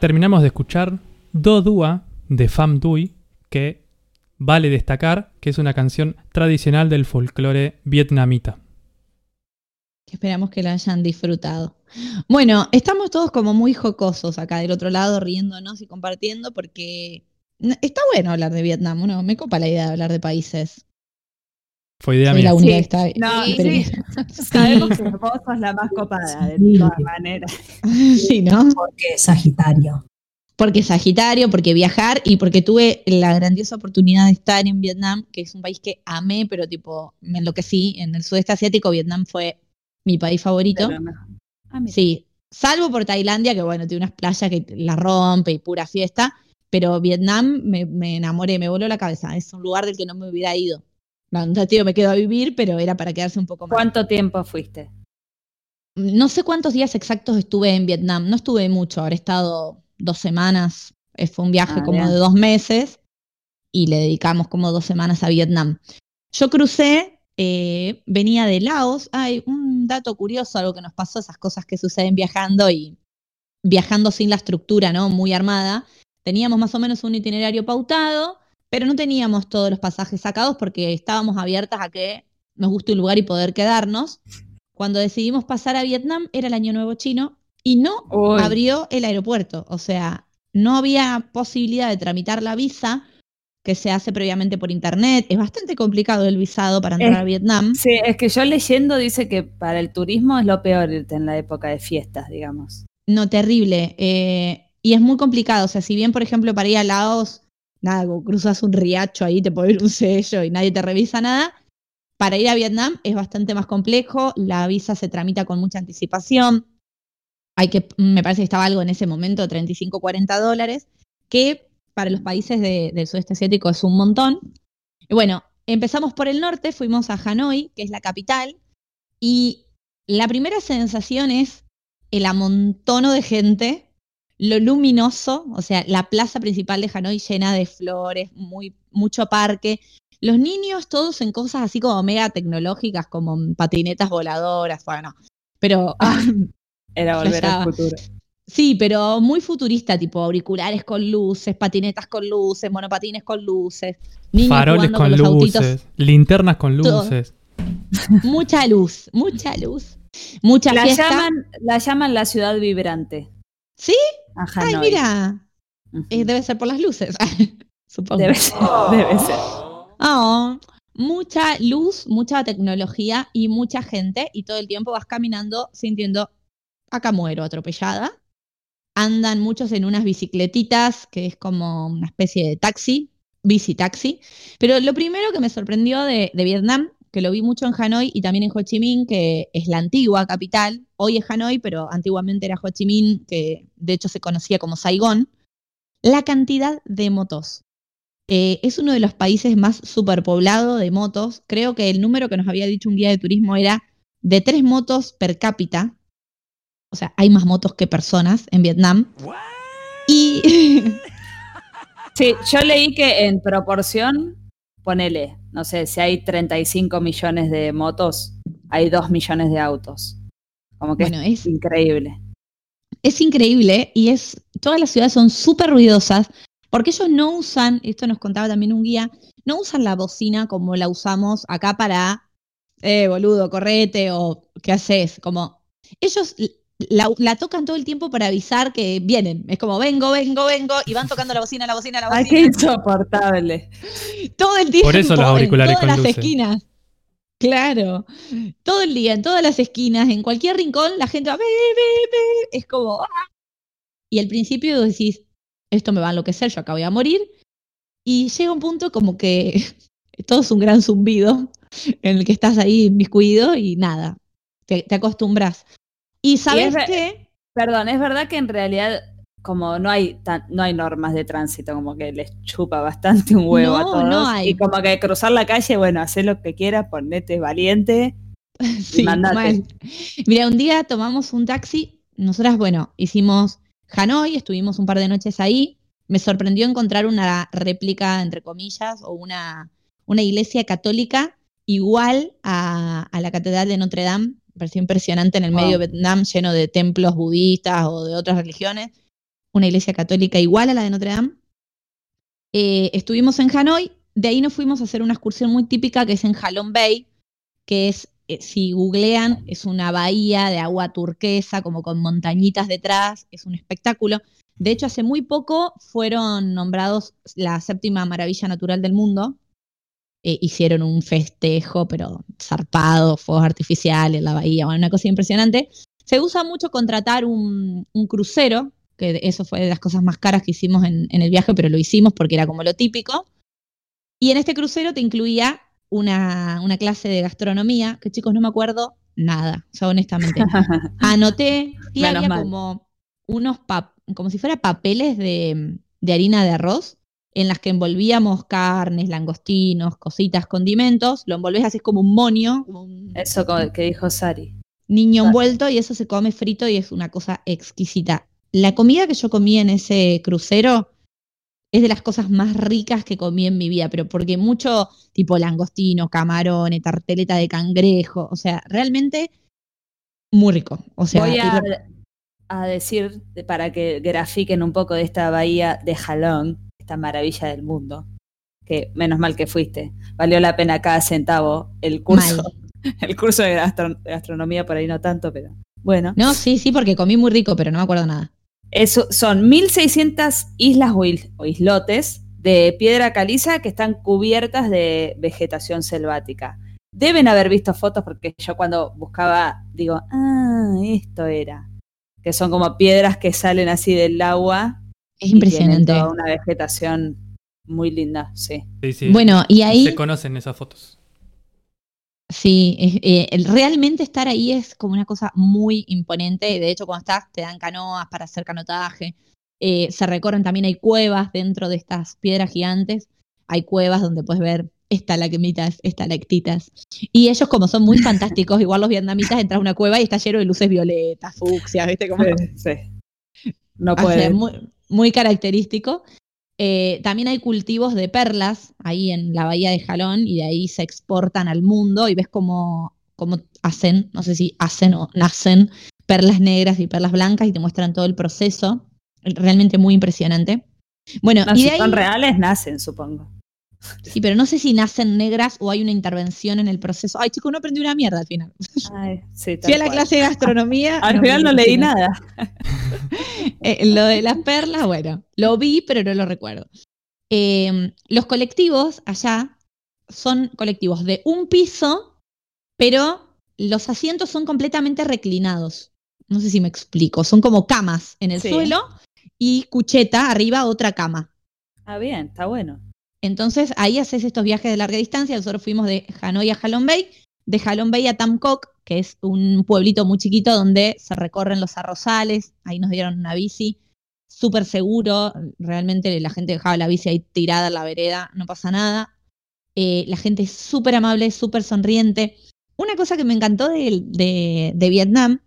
Terminamos de escuchar Do Dua de Pham Dui, que vale destacar que es una canción tradicional del folclore vietnamita. Esperamos que la hayan disfrutado. Bueno, estamos todos como muy jocosos acá del otro lado, riéndonos y compartiendo, porque está bueno hablar de Vietnam, ¿no? Me copa la idea de hablar de países. Fue idea Soy mía. la única Sí. que está No, sí, (laughs) sí. Sabemos que vos sos la más copada, de Sí. todas maneras. (laughs) sí, ¿no? Porque Sagitario. Porque Sagitario, porque viajar y porque tuve la grandiosa oportunidad de estar en Vietnam, que es un país que amé, pero tipo me enloquecí. En el sudeste asiático, Vietnam fue mi país favorito. Ah. Sí, salvo por Tailandia, que bueno, tiene unas playas que la rompe y pura fiesta, pero Vietnam me, me enamoré, me voló la cabeza. Es un lugar del que no me hubiera ido. No, tío, me quedo a vivir, pero era para quedarse un poco más. ¿Cuánto tiempo fuiste? No sé cuántos días exactos estuve en Vietnam, no estuve mucho, habré estado dos semanas, eh, fue un viaje Ah, como bien. de dos meses y le dedicamos como dos semanas a Vietnam. Yo crucé, eh, venía de Laos, hay un dato curioso, algo que nos pasó, esas cosas que suceden viajando y viajando sin la estructura, ¿no? Muy armada. Teníamos más o menos un itinerario pautado, pero no teníamos todos los pasajes sacados porque estábamos abiertas a que nos guste un lugar y poder quedarnos. Cuando decidimos pasar a Vietnam era el Año Nuevo Chino y no abrió el aeropuerto. O sea, no había posibilidad de tramitar la visa que se hace previamente por internet. Es bastante complicado el visado para entrar Es- a Vietnam. Sí, es que yo leyendo dice que para el turismo es lo peor irte en la época de fiestas, digamos. No, terrible. eh, y es muy complicado. O sea, si bien, por ejemplo, para ir a Laos, nada, cruzas un riacho ahí, te ir un sello y nadie te revisa nada. Para ir a Vietnam es bastante más complejo. La visa se tramita con mucha anticipación. Hay que, me parece que estaba algo en ese momento, 35, 40 dólares, que para los países de- del sudeste asiático es un montón. Bueno, empezamos por el norte, fuimos a Hanoi, que es la capital, y la primera sensación es el amontono de gente, lo luminoso, o sea, la plaza principal de Hanoi llena de flores, muy, mucho parque. Los niños todos en cosas así como mega tecnológicas, como patinetas voladoras, bueno, Pero (laughs) Era (laughs) volver Flashaba. al futuro. sí, pero muy futurista, tipo auriculares con luces, patinetas con luces, monopatines con luces, niños Faroles con los autitos. luces, linternas con Todo. luces. (laughs) Mucha luz, mucha luz, mucha La fiesta. llaman, la llaman la ciudad vibrante. ¿Sí? A Ay, mira, eh, debe ser por las luces, (laughs) supongo. Debe ser, debe ser. Oh, mucha luz, mucha tecnología y mucha gente y todo el tiempo vas caminando sintiendo, acá muero atropellada. Andan muchos en unas bicicletitas, que es como una especie de taxi, bici taxi. Pero lo primero que me sorprendió de, de Vietnam, que lo vi mucho en Hanoi y también en Ho Chi Minh, que es la antigua capital, hoy es Hanoi, pero antiguamente era Ho Chi Minh, que de hecho se conocía como Saigón, la cantidad de motos. Eh, es uno de los países más superpoblado de motos. Creo que el número que nos había dicho un guía de turismo era de tres motos per cápita. O sea, hay más motos que personas en Vietnam. Y (laughs) Sí, yo leí que en proporción, ponele, no sé, si hay 35 millones de motos, hay 2 millones de autos. Como que bueno, es es, increíble. es increíble y es todas las ciudades son súper ruidosas porque ellos no usan, esto nos contaba también un guía, no usan la bocina como la usamos acá para, eh, boludo, correte o qué haces, como ellos la, la tocan todo el tiempo para avisar que vienen, es como vengo, vengo, vengo y van tocando la bocina, la bocina, la Ay, bocina. qué insoportable. todo el tiempo. Por eso los auriculares en con todas las luces. esquinas. Claro. Todo el día, en todas las esquinas, en cualquier rincón, la gente va. "Be, be, be", Es como. "Ah". Y al principio decís, esto me va a enloquecer, yo acá voy a morir. Y llega un punto como que (laughs) todo es un gran zumbido en el que estás ahí inmiscuido y nada. Te, te acostumbras. Y sabes ve- qué? Perdón, es verdad que en realidad como no hay tan- no hay normas de tránsito, como que les chupa bastante un huevo a todos. no hay. Y como que cruzar la calle, bueno, haz lo que quieras, ponete valiente. (laughs) Sí, mandate. Mira, un día tomamos un taxi. Nosotras, bueno, hicimos Hanoi, estuvimos un par de noches ahí. Me sorprendió encontrar una réplica, entre comillas, o una, una iglesia católica igual a, a la Catedral de Notre Dame. Me pareció impresionante en el medio de Vietnam, lleno de templos budistas o de otras religiones. Una iglesia católica igual a la de Notre Dame. Eh, estuvimos en Hanoi, de ahí nos fuimos a hacer una excursión muy típica que es en Halong Bay, que es, eh, si googlean, es una bahía de agua turquesa, como con montañitas detrás, es un espectáculo. De hecho, hace muy poco fueron nombrados la séptima maravilla natural del mundo. Eh, hicieron un festejo, pero zarpado, fuegos artificiales en la bahía, bueno, una cosa impresionante. Se usa mucho contratar un, un crucero, que eso fue de las cosas más caras que hicimos en, en el viaje, pero lo hicimos porque era como lo típico. Y en este crucero te incluía una, una clase de gastronomía, que chicos no me acuerdo nada, o sea, honestamente. (laughs) Anoté y había mal. como unos como si fuera papeles de, de harina de arroz en las que envolvíamos carnes, langostinos, cositas, condimentos, lo envolvés así como un monio, como un Eso que dijo Sari. niño envuelto y eso se come frito y es una cosa exquisita. La comida que yo comí en ese crucero es de las cosas más ricas que comí en mi vida, pero porque mucho tipo langostino, camarones, tarteleta de cangrejo, o sea, realmente muy rico. O sea, Voy a, a decir, de- para que grafiquen un poco de esta bahía de Jalón, esta maravilla del mundo, que menos mal que fuiste. Valió la pena cada centavo. El curso, Mal. (laughs) el curso de, gastro- de gastronomía por ahí no tanto, pero bueno. No, sí, sí, porque comí muy rico, pero no me acuerdo nada. Eso son 1600 islas o, o islotes de piedra caliza que están cubiertas de vegetación selvática. Deben haber visto fotos porque yo cuando buscaba digo, ah, esto era. Que son como piedras que salen así del agua. Es impresionante. toda una vegetación muy linda, sí. Sí, sí. Bueno, y ahí Se conocen esas fotos. Sí, es- eh, el realmente estar ahí es como una cosa muy imponente. De hecho, cuando estás, te dan canoas para hacer canotaje. Eh, se recorren también, hay cuevas dentro de estas piedras gigantes. Hay cuevas donde puedes ver estalagmitas, estalactitas. Y ellos, como son muy (laughs) fantásticos, igual los vietnamitas, entras a una cueva y está lleno de luces violetas, fucsias, ¿viste? Como, Sí. No o sea, puede. muy, muy característico. Eh, también hay cultivos de perlas ahí en la bahía de Jalón y de ahí se exportan al mundo y ves como cómo hacen, no sé si hacen o nacen perlas negras y perlas blancas y te muestran todo el proceso. Realmente muy impresionante. Bueno, No, y si de ahí, son reales, nacen, supongo. Sí, pero no sé si nacen negras o hay una intervención en el proceso. Ay, chico, no aprendí una mierda al final. Ay, sí, tal Fui a la cual. clase de gastronomía. (laughs) Al final no leí nada. (laughs) Eh, lo de las perlas, bueno, lo vi, pero no lo recuerdo. Eh, los colectivos allá son colectivos de un piso, pero los asientos son completamente reclinados. No sé si me explico. Son como camas en el Sí. suelo y cucheta arriba otra cama. Ah, bien, está bueno. Entonces ahí haces estos viajes de larga distancia. Nosotros fuimos de Hanoi a Halong Bay, de Halong Bay a Tam Coc, que es un pueblito muy chiquito donde se recorren los arrozales. Ahí nos dieron una bici, súper seguro. Realmente la gente dejaba la bici ahí tirada en la vereda, no pasa nada. Eh, la gente es súper amable, súper sonriente. Una cosa que me encantó de Vietnam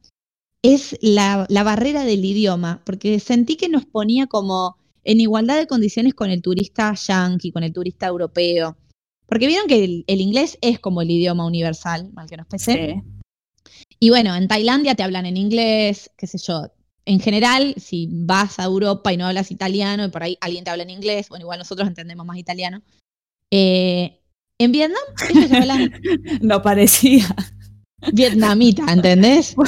es la, la barrera del idioma, porque sentí que nos ponía como en igualdad de condiciones con el turista yanqui, con el turista europeo. Porque vieron que el, el inglés es como el idioma universal, mal que nos pese. Sí. Y bueno, en Tailandia te hablan en inglés, qué sé yo. En general, si vas a Europa y no hablas italiano y por ahí alguien te habla en inglés, bueno, igual nosotros entendemos más italiano. Eh, en Vietnam, ellos hablan (laughs) No parecía. vietnamita, ¿entendés? (laughs)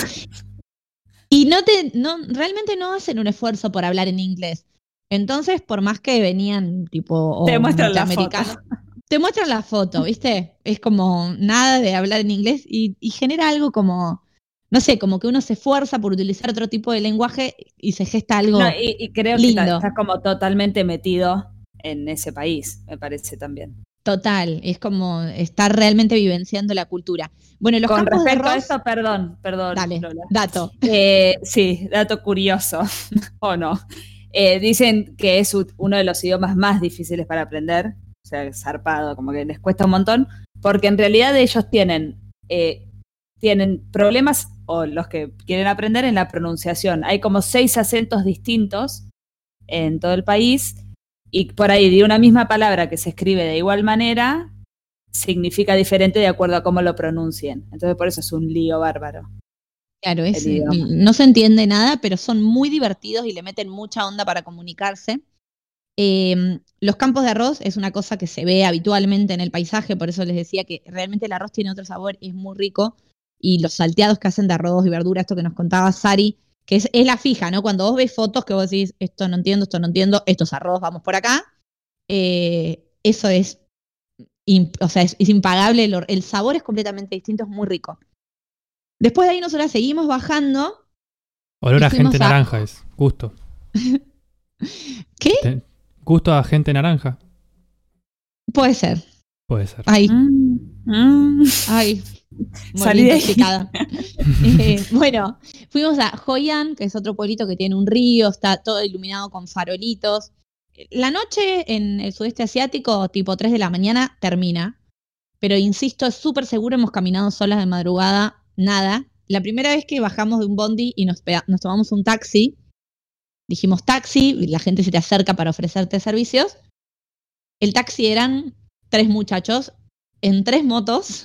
Y no te, no, realmente no hacen un esfuerzo por hablar en inglés. Entonces, por más que venían tipo Te muestran la norteamericanos, (laughs) te muestran la foto, ¿viste? Es como nada de hablar en inglés y, y genera algo como, no sé, como que uno se esfuerza por utilizar otro tipo de lenguaje y se gesta algo. No, y, y creo que lindo. ta- estás como totalmente metido en ese país, me parece también. Total, es como estar realmente vivenciando la cultura. Bueno, los Con campos de respecto a esto, perdón, perdón. dale, Lola. dato. Eh, sí, dato curioso, (laughs) o no. Eh, dicen que es uno de los idiomas más difíciles para aprender, o sea, zarpado, como que les cuesta un montón, porque en realidad ellos tienen, eh, tienen problemas, o los que quieren aprender, en la pronunciación. Hay como seis acentos distintos en todo el país, y por ahí de una misma palabra que se escribe de igual manera, significa diferente de acuerdo a cómo lo pronuncien. Entonces por eso es un lío bárbaro. Claro, es, idioma. no se entiende nada, pero son muy divertidos y le meten mucha onda para comunicarse. Eh, los campos de arroz es una cosa que se ve habitualmente en el paisaje, por eso les decía que realmente el arroz tiene otro sabor, es muy rico. Y los salteados que hacen de arroz y verdura, esto que nos contaba Sari, que es, es la fija, ¿no? Cuando vos ves fotos que vos decís, esto no entiendo, esto no entiendo, esto es arroz, vamos por acá. eh, eso es, o sea, es, es impagable, el, el sabor es completamente distinto, es muy rico. Después de ahí nosotras seguimos bajando. Olor a gente a- naranja es. Gusto. (laughs) ¿Qué? Te- Gusto a gente naranja. Puede ser. Puede ser. Ay, Mm, mm. ay. (laughs) Salí de. (laughs) Eh, bueno, fuimos a Hoi An, que es otro pueblito que tiene un río, está todo iluminado con farolitos. La noche en el sudeste asiático, tipo 3 de la mañana, termina. Pero insisto, es súper seguro, hemos caminado solas de madrugada, nada. La primera vez que bajamos de un bondi y nos, tomamos un taxi, dijimos taxi, y la gente se te acerca para ofrecerte servicios. El taxi eran tres muchachos en tres motos.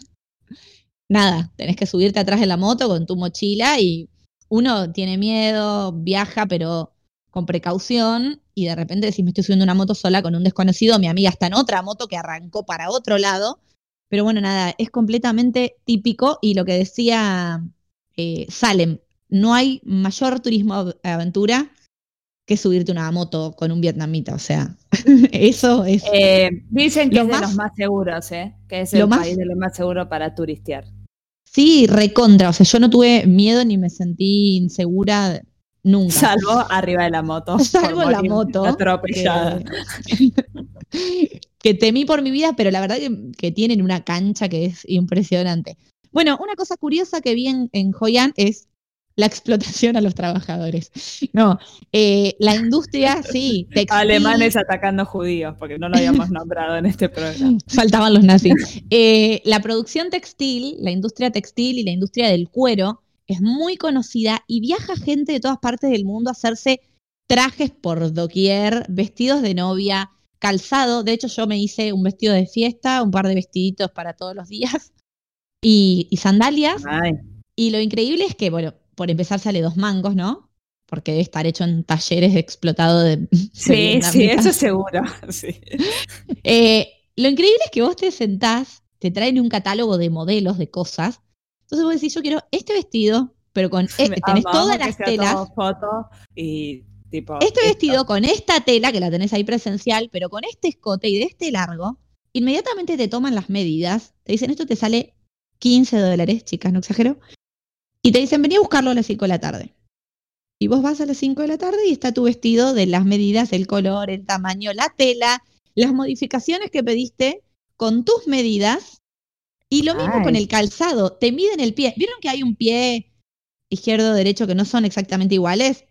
Nada, tenés que subirte atrás de la moto con tu mochila y uno tiene miedo, viaja, pero con precaución y de repente decís, me estoy subiendo una moto sola con un desconocido, mi amiga está en otra moto que arrancó para otro lado. Pero bueno, nada, es completamente típico y lo que decía eh, Salem, no hay mayor turismo av- aventura que subirte una moto con un vietnamita, o sea, (laughs) eso es... Eh, dicen que es de los más seguros, ¿eh? que es lo el más- país de los más seguros para turistear. Sí, recontra. O sea, yo no tuve miedo ni me sentí insegura nunca. Salvo arriba de la moto. (laughs) Salvo la moto. Atropellada. Que, (laughs) que temí por mi vida, pero la verdad que, que tienen una cancha que es impresionante. Bueno, una cosa curiosa que vi en, en Hoi An es la explotación a los trabajadores. No, eh, la industria, sí, (laughs) textil, Alemanes atacando judíos, porque no lo habíamos (laughs) nombrado en este programa. Faltaban los nazis. Eh, la producción textil, la industria textil y la industria del cuero es muy conocida y viaja gente de todas partes del mundo a hacerse trajes por doquier, vestidos de novia, calzado. De hecho, yo me hice un vestido de fiesta, un par de vestiditos para todos los días. (laughs) y, y sandalias. Ay, Y lo increíble es que, bueno, por empezar sale dos mangos, ¿no? Porque debe estar hecho en talleres explotado de... (laughs) de sí, sí, eso seguro. (laughs) Sí. Eh, lo increíble es que vos te sentás, te traen un catálogo de modelos, de cosas. Entonces vos decís, yo quiero este vestido, pero con... eh, tenés todas las telas. todo foto y tipo. Este esto. vestido con esta tela, que la tenés ahí presencial, pero con este escote y de este largo, inmediatamente te toman las medidas, te dicen, esto te sale 15 dólares, chicas, no exagero, y te dicen, vení a buscarlo a las 5 de la tarde. Y vos vas a las 5 de la tarde y está tu vestido de las medidas, el color, el tamaño, la tela, las modificaciones que pediste con tus medidas. Y lo mismo Ay. con el calzado, te miden el pie. ¿Vieron que hay un pie izquierdo o derecho que no son exactamente iguales?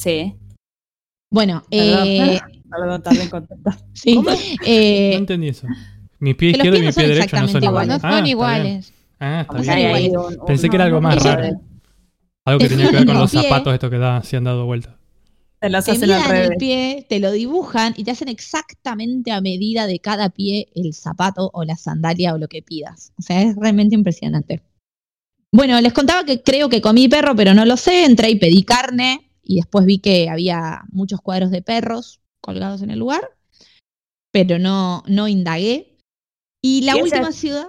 Sí. Bueno, Perdón, eh, (laughs) perdón, también contenta. (laughs) sí. ¿Cómo? eh, no entendí eso. Mi pie izquierdo y pies mi pie derecho no son exactamente iguales. No iguales. Ah, son está bien. iguales. Ah, está bien. iguales. Pensé que era algo más raro. Algo que tenía que ver con (laughs) los zapatos estos que da, se han dado vuelta. Te los te hacen al el pie, te lo dibujan y te hacen exactamente a medida de cada pie el zapato o la sandalia o lo que pidas. O sea, es realmente impresionante. Bueno, les contaba que creo que comí perro, pero no lo sé. Entré y pedí carne y después vi que había muchos cuadros de perros colgados en el lugar, pero no, no indagué. Y la ¿Y esa- última ciudad,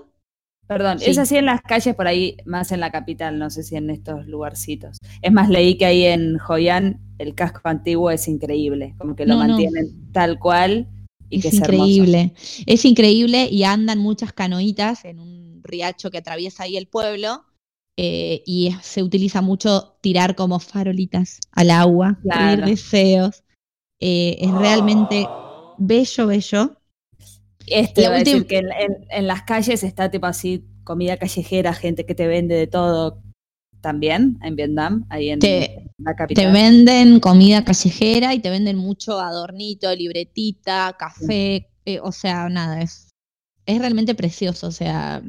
Perdón, Sí. es así en las calles por ahí, más en la capital, no sé si en estos lugarcitos. Es más, leí que ahí en Joyán el casco antiguo es increíble, como que lo No, no. mantienen tal cual y que es es hermoso. increíble. Es increíble y andan muchas canoitas en un riacho que atraviesa ahí el pueblo. Eh, y se utiliza mucho tirar como farolitas al agua, Claro. pedir deseos. Eh, es realmente bello, bello. Este, La decir última- que en, en- en las calles está tipo así, comida callejera, gente que te vende de todo. También en Vietnam, ahí en Te- la Te capital. venden comida callejera y te venden mucho adornito, libretita, café, eh, o sea, nada, es, es realmente precioso, o sea,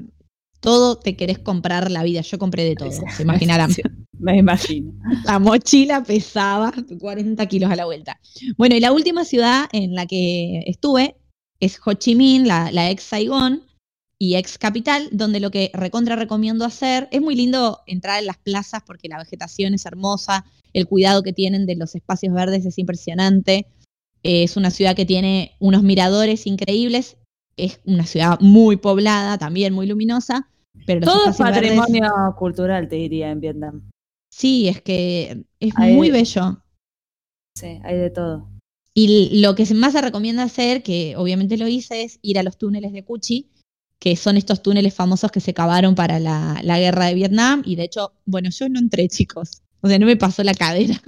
todo te querés comprar la vida, yo compré de todo, se imaginarán. (laughs) Sí, me imagino. La mochila pesaba 40 kilos a la vuelta. Bueno, y la última ciudad en la que estuve es Ho Chi Minh, la, la ex Saigón y ex capital, donde lo que recontra recomiendo hacer, es muy lindo entrar en las plazas porque la vegetación es hermosa, el cuidado que tienen de los espacios verdes es impresionante. Es una ciudad que tiene unos miradores increíbles, es una ciudad muy poblada, también muy luminosa, pero Todo es verdes- patrimonio cultural, te diría, en Vietnam. sí, es que es muy bello. Sí, hay de todo. Y lo que más se recomienda hacer, que obviamente lo hice, es ir a los túneles de Cuchi, que son estos túneles famosos que se cavaron para la, la guerra de Vietnam. Y de hecho, bueno, yo no entré, chicos. O sea, no me pasó la cadera.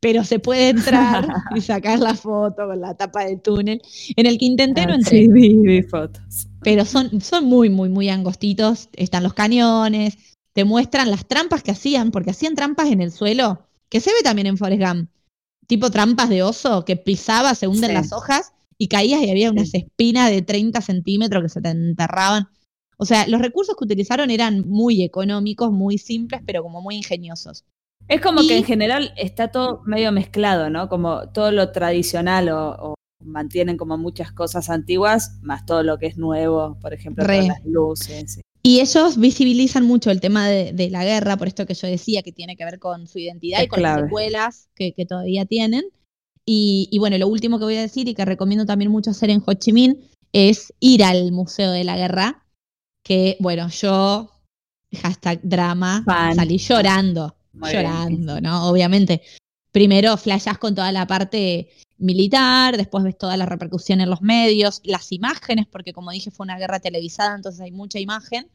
Pero se puede entrar (laughs) y sacar la foto con la tapa del túnel. En el que intenté no Ah, entré. Sí, vi, vi fotos. Pero son, son muy, muy, muy angostitos. Están los cañones. Te muestran las trampas que hacían, porque hacían trampas en el suelo, que se ve también en Forrest Gump. Tipo trampas de oso, que pisaba, se hunden Sí. las hojas y caías y había unas espinas de 30 centímetros que se te enterraban. O sea, los recursos que utilizaron eran muy económicos, muy simples, pero como muy ingeniosos. Es como Y- que en general está todo medio mezclado, ¿no? Como todo lo tradicional o, o mantienen como muchas cosas antiguas, más todo lo que es nuevo, por ejemplo, las luces. Y ellos visibilizan mucho el tema de, de la guerra, por esto que yo decía, que tiene que ver con su identidad Es y con las secuelas que, que todavía tienen. Y, y bueno, lo último que voy a decir y que recomiendo también mucho hacer en Ho Chi Minh es ir al Museo de la Guerra, que bueno, yo, hashtag drama, Fan. salí llorando, Llorando, ¿no? Obviamente. Primero flashás con toda la parte militar, después ves toda la repercusión en los medios, las imágenes, porque como dije fue una guerra televisada, entonces hay mucha imagen,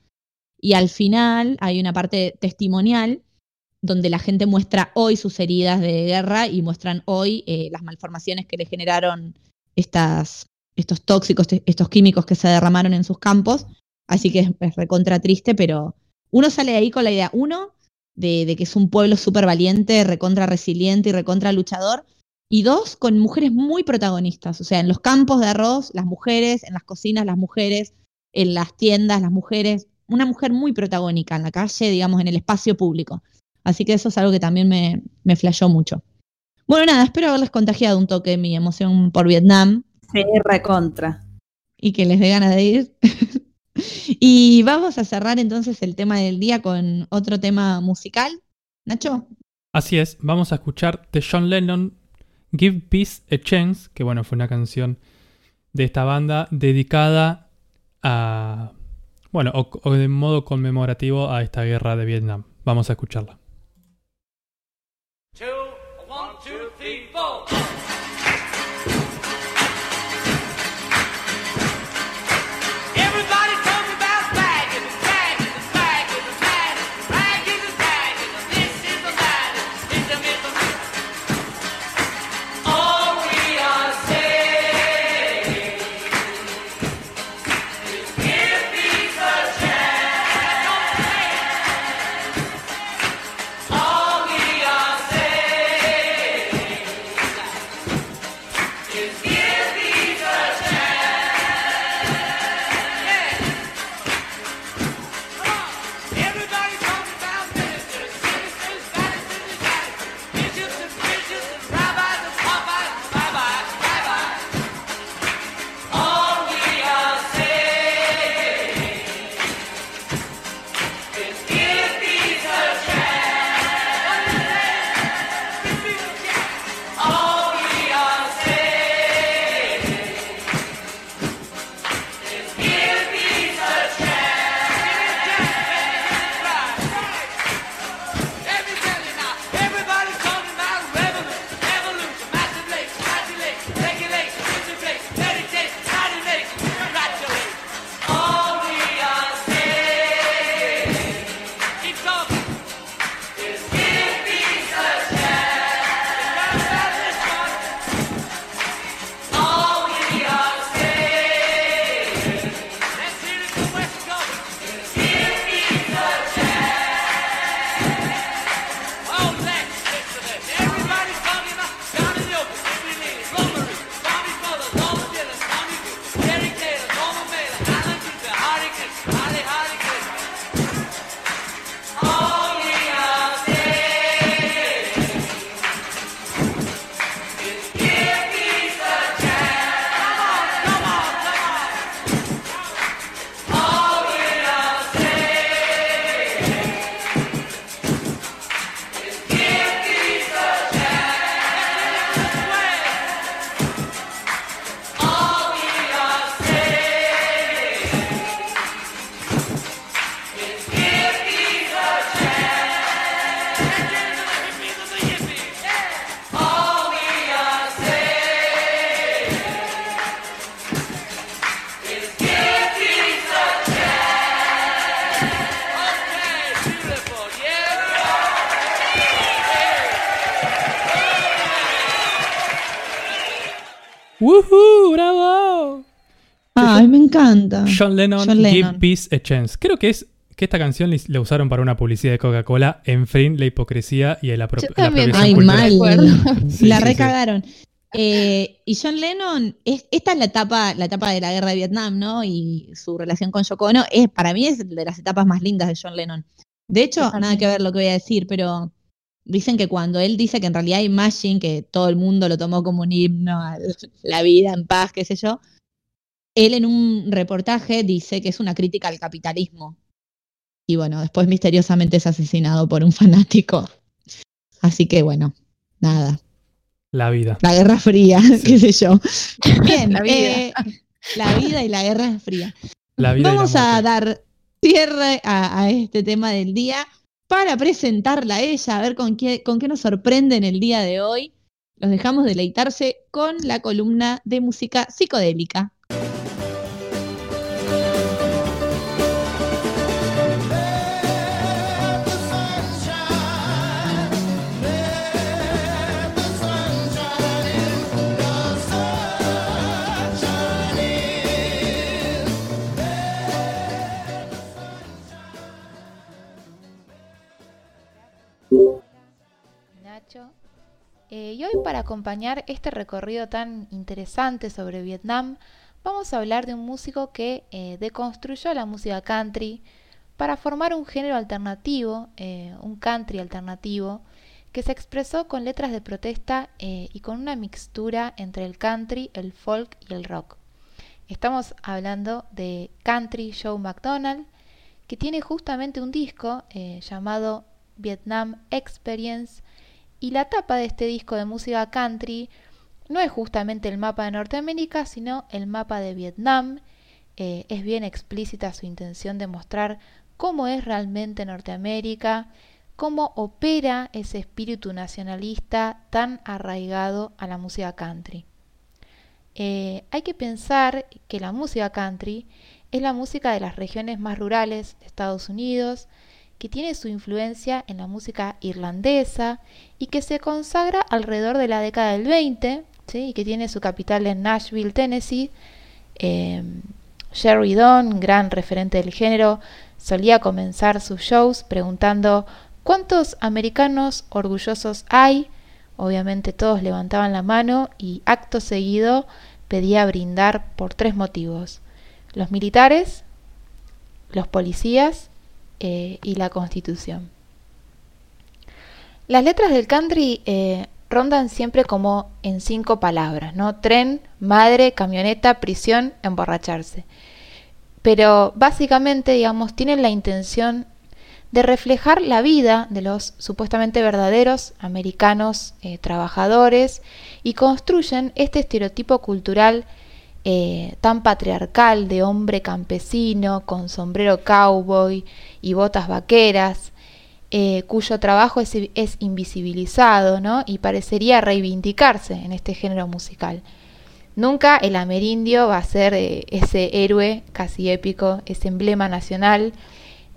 y al final hay una parte testimonial donde la gente muestra hoy sus heridas de guerra y muestran hoy eh, las malformaciones que le generaron estas, estos tóxicos, estos químicos que se derramaron en sus campos. Así que es, es recontra triste, pero uno sale de ahí con la idea, uno, de, de que es un pueblo súper valiente, recontra resiliente y recontra luchador, y dos, con mujeres muy protagonistas. O sea, en los campos de arroz, las mujeres, en las cocinas, las mujeres, en las tiendas, las mujeres. Una mujer muy protagónica en la calle, digamos, en el espacio público. Así que eso es algo que también me, me flashó mucho. Bueno, nada, espero haberles contagiado un toque mi emoción por Vietnam Sí, recontra. y que les dé ganas de ir. (laughs) Y vamos a cerrar entonces el tema del día con otro tema musical. Nacho. Así es, vamos a escuchar de John Lennon Give Peace a Chance, que bueno, fue una canción de esta banda dedicada a, bueno, o, o de modo conmemorativo a esta guerra de Vietnam. Vamos a escucharla. two, Ay, me encanta. John Lennon, John Give. Peace a Chance. Creo que es que esta canción la usaron para una publicidad de Coca-Cola en fin la hipocresía y el apro- Yo la también apropiación Ay, cultural. mal. Sí, la sí, sí. recagaron. Eh, y John Lennon, es- esta es la etapa, la etapa de la guerra de Vietnam, ¿no? Y su relación con Yoko Ono, es, para mí es de las etapas más lindas de John Lennon. De hecho, nada que ver lo que voy a decir, pero dicen que cuando él dice que en realidad Imagine, que todo el mundo lo tomó como un himno a la vida en paz, qué sé yo, él en un reportaje dice que es una crítica al capitalismo. Y bueno, después misteriosamente es asesinado por un (laughs) fanático. Así que bueno, nada. La vida. La Guerra Fría, (laughs) qué sé yo. Bien, La vida. eh, la vida y la Guerra Fría. La vida la Vamos a dar cierre a, a este tema del día para presentarla a ella, a ver con qué, con qué nos sorprende en el día de hoy. Los dejamos deleitarse con la columna de música psicodélica. Eh, y hoy para acompañar este recorrido tan interesante sobre Vietnam, vamos a hablar de un músico que eh, deconstruyó la música country para formar un género alternativo, eh, un country alternativo, que se expresó con letras de protesta y con una mixtura entre el country, el folk y el rock. Estamos hablando de Country Joe McDonald, que tiene justamente un disco llamado Vietnam Experience, y la tapa de este disco de música country no es justamente el mapa de Norteamérica, sino el mapa de Vietnam. Eh, es bien explícita su intención de mostrar cómo es realmente Norteamérica, cómo opera ese espíritu nacionalista tan arraigado a la música country. Eh, hay que pensar que la música country es la música de las regiones más rurales de Estados Unidos, que tiene su influencia en la música irlandesa y que se consagra alrededor de la década del 20, ¿sí? y que tiene su capital en Nashville, Tennessee. Eh, Jerry Don, gran referente del género, solía comenzar sus shows preguntando ¿cuántos americanos orgullosos hay? Obviamente todos levantaban la mano y acto seguido pedía brindar por tres motivos. Los militares, los policías eh, y la constitución. Las letras del country eh, rondan siempre como en cinco palabras, ¿no? Tren, madre, camioneta, prisión, emborracharse. Pero básicamente, digamos, tienen la intención de reflejar la vida de los supuestamente verdaderos americanos eh, trabajadores y construyen este estereotipo cultural eh, tan patriarcal de hombre campesino con sombrero cowboy y botas vaqueras, eh, cuyo trabajo es, invisibilizado ¿no? y parecería reivindicarse en este género musical. Nunca el amerindio va a ser eh, ese héroe casi épico, ese emblema nacional.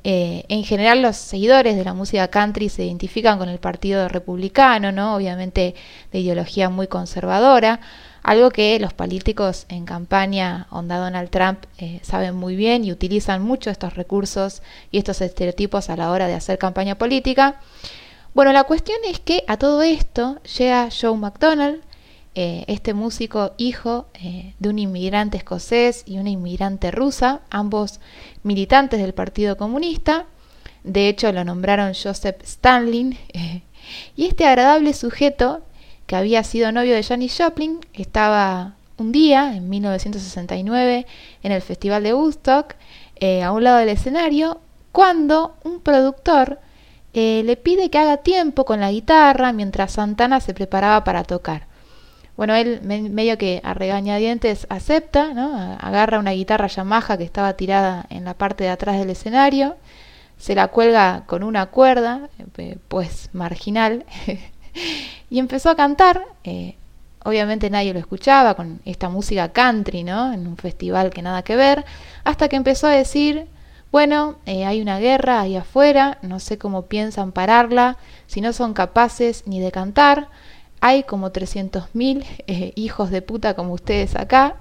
En general los seguidores de la música country se identifican con el Partido Republicano, ¿no? obviamente de ideología muy conservadora, algo que los políticos en campaña onda Donald Trump eh, saben muy bien y utilizan mucho estos recursos y estos estereotipos a la hora de hacer campaña política. Bueno, la cuestión es que a todo esto llega Joe McDonald, eh, este músico hijo eh, de un inmigrante escocés y una inmigrante rusa, ambos militantes del Partido Comunista. De hecho, lo nombraron Joseph Stalin. (laughs) eh, y este agradable sujeto, que había sido novio de Janis Joplin, estaba un día, en 1969, en el Festival de Woodstock, eh, a un lado del escenario, cuando un productor eh, le pide que haga tiempo con la guitarra mientras Santana se preparaba para tocar. Bueno, él me- medio que a regañadientes acepta, ¿no? Agarra una guitarra Yamaha que estaba tirada en la parte de atrás del escenario, se la cuelga con una cuerda, eh, pues marginal, (laughs) y empezó a cantar. eh, obviamente nadie lo escuchaba con esta música country, ¿no? En un festival que nada que ver, hasta que empezó a decir, bueno, eh, hay una guerra ahí afuera, no sé cómo piensan pararla, si no son capaces ni de cantar, hay como 300.000 eh, hijos de puta como ustedes acá.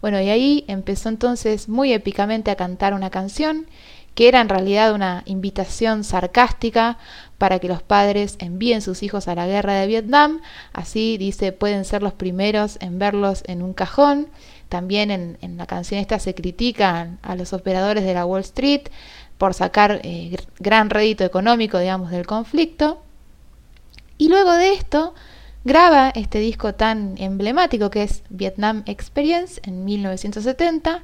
Bueno, y ahí empezó entonces muy épicamente a cantar una canción que era en realidad una invitación sarcástica para que los padres envíen sus hijos a la guerra de Vietnam. Así dice, pueden ser los primeros en verlos en un cajón. También en, la canción esta se critican a los operadores de la Wall Street por sacar eh, gr- gran rédito económico, digamos, del conflicto. Y luego de esto, graba este disco tan emblemático que es Vietnam Experience en 1970.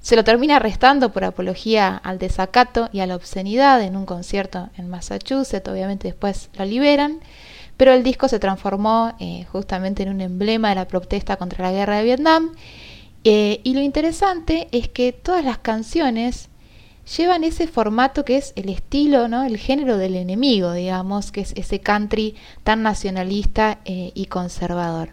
Se lo termina arrestando por apología al desacato y a la obscenidad en un concierto en Massachusetts. Obviamente después lo liberan. Pero el disco se transformó eh, justamente en un emblema de la protesta contra la guerra de Vietnam. Eh, y lo interesante es que todas las canciones llevan ese formato que es el estilo, ¿no? el género del enemigo, digamos, que es ese country tan nacionalista eh, y conservador.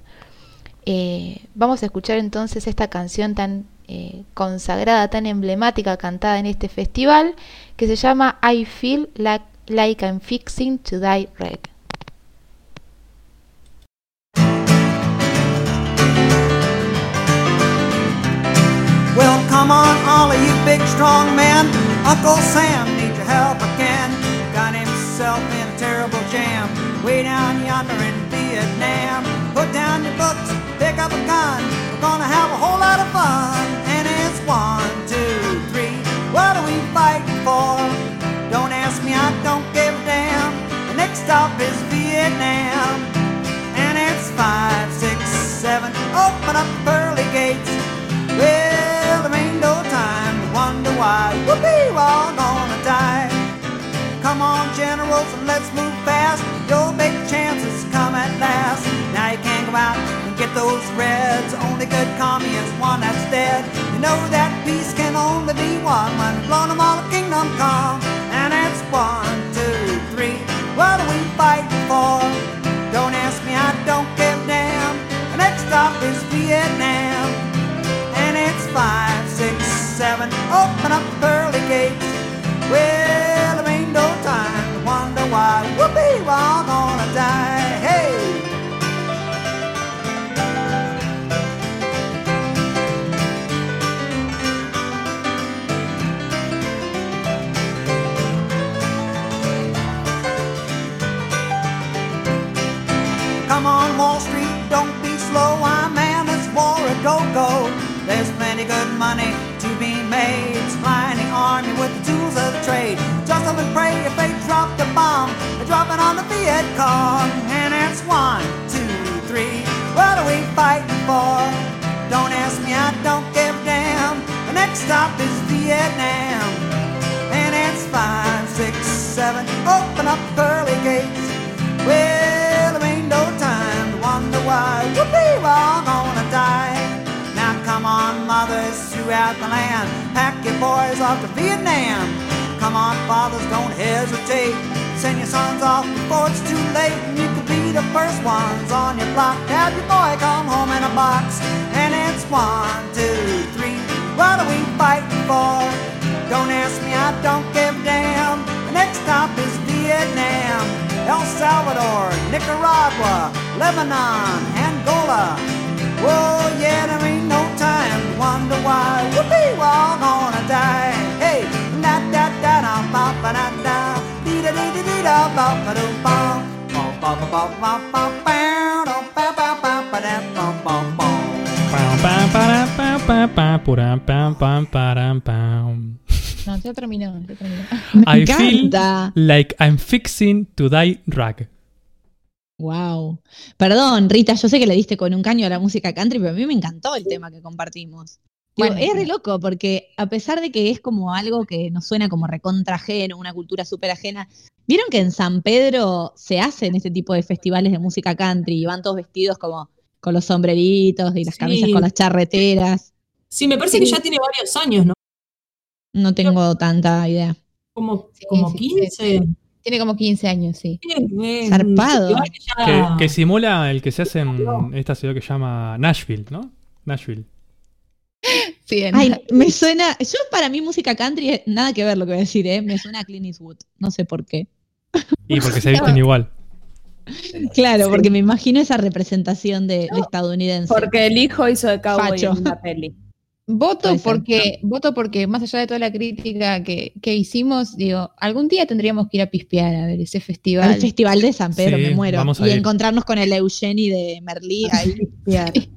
Vamos a escuchar entonces esta canción tan eh, consagrada, tan emblemática, cantada en este festival, que se llama I Feel Like, like I'm Fixing to Die Red. Well, come on, all of you big strong men. Uncle Sam needs your help again. Got himself in a terrible jam. Way down yonder in Vietnam. Put down your books, pick up a gun. gonna have a whole lot of fun. And it's one, two, three. What are we fighting for? Don't ask me, I don't give a damn. The next stop is Vietnam. And it's five, six, seven. Open up the pearly gates. Well, there ain't no time to wonder why. Whoopee, we're all gonna die. Come on, generals, and let's move fast. Your big chances come at last. Now you can't go out and get those reds. Only good commie is one that's dead. You know that peace can only be won when blown them all kingdom come. And it's one, two, three. What are we fighting for? Don't ask me, I don't give a damn. The next stop is Vietnam. And it's five, six, seven. Open up the pearly gates. Well, there ain't no time to wonder why. Whoopee, we're all gonna die. Money to be made. Supplying the army with the tools of the trade. Just hope and pray if they drop the bomb. They're dropping on the Viet Cong. And it's one, two, three. What are we fighting for? Don't ask me, I don't give a damn. The next stop is Vietnam. And it's five, six, seven. Open up the pearly gates. Well, there ain't no time to wonder why. Whoopee, we're all gonna die. Now come on, mothers throughout the land. Pack your boys off to Vietnam. Come on, fathers, don't hesitate. Send your sons off before it's too late. And you could be the first ones on your block. Have your boy come home in a box. And it's one, two, three. What are we fighting for? Don't ask me, I don't give a damn. The next stop is Vietnam, El Salvador, Nicaragua, Lebanon, Angola. Whoa, yeah, there ain't no wonder why. Whoopee, we're all gonna die. Hey, da da da da ba ba da da, dee da dee dee dee da ba ba do ba, ba ba ba ba ba ba ba, da. No, ya terminó, ya terminó. Me I feel encanta. like I'm fixing to die rag. Wow. Perdón, Rita, yo sé que le diste con un caño a la música country, pero a mí me encantó el tema que compartimos. Digo, Bueno, es re loco, porque a pesar de que es como algo que nos suena como recontra ajeno, una cultura súper ajena, ¿vieron que en San Pedro se hacen este tipo de festivales de música country y van todos vestidos como con los sombreritos y las Sí. camisas con las charreteras? Sí, me parece que ya tiene varios años, ¿no? No tengo tanta idea. Como, como sí, 15. Tiene como 15 años, sí. Zarpado. que simula el que se hace en esta ciudad que se llama Nashville, ¿no? Nashville. (laughs) Sí, en- Ay, me suena. Yo, para mí, música country, es- nada que ver lo que voy a decir, ¿eh? Me suena a Clint Eastwood. No sé por qué. Y porque se (laughs) visten igual. Claro, Sí. porque me imagino esa representación de, de estadounidense. Porque el hijo hizo de cowboy Facho. en una peli. Voto porque, voto porque más allá de toda la crítica que, que hicimos, digo, algún día tendríamos que ir a pispear a ver ese festival. Al Festival de San Pedro, Sí, me muero. vamos a Y ir. encontrarnos con el Eugeni de Merlí (laughs) ahí (laughs)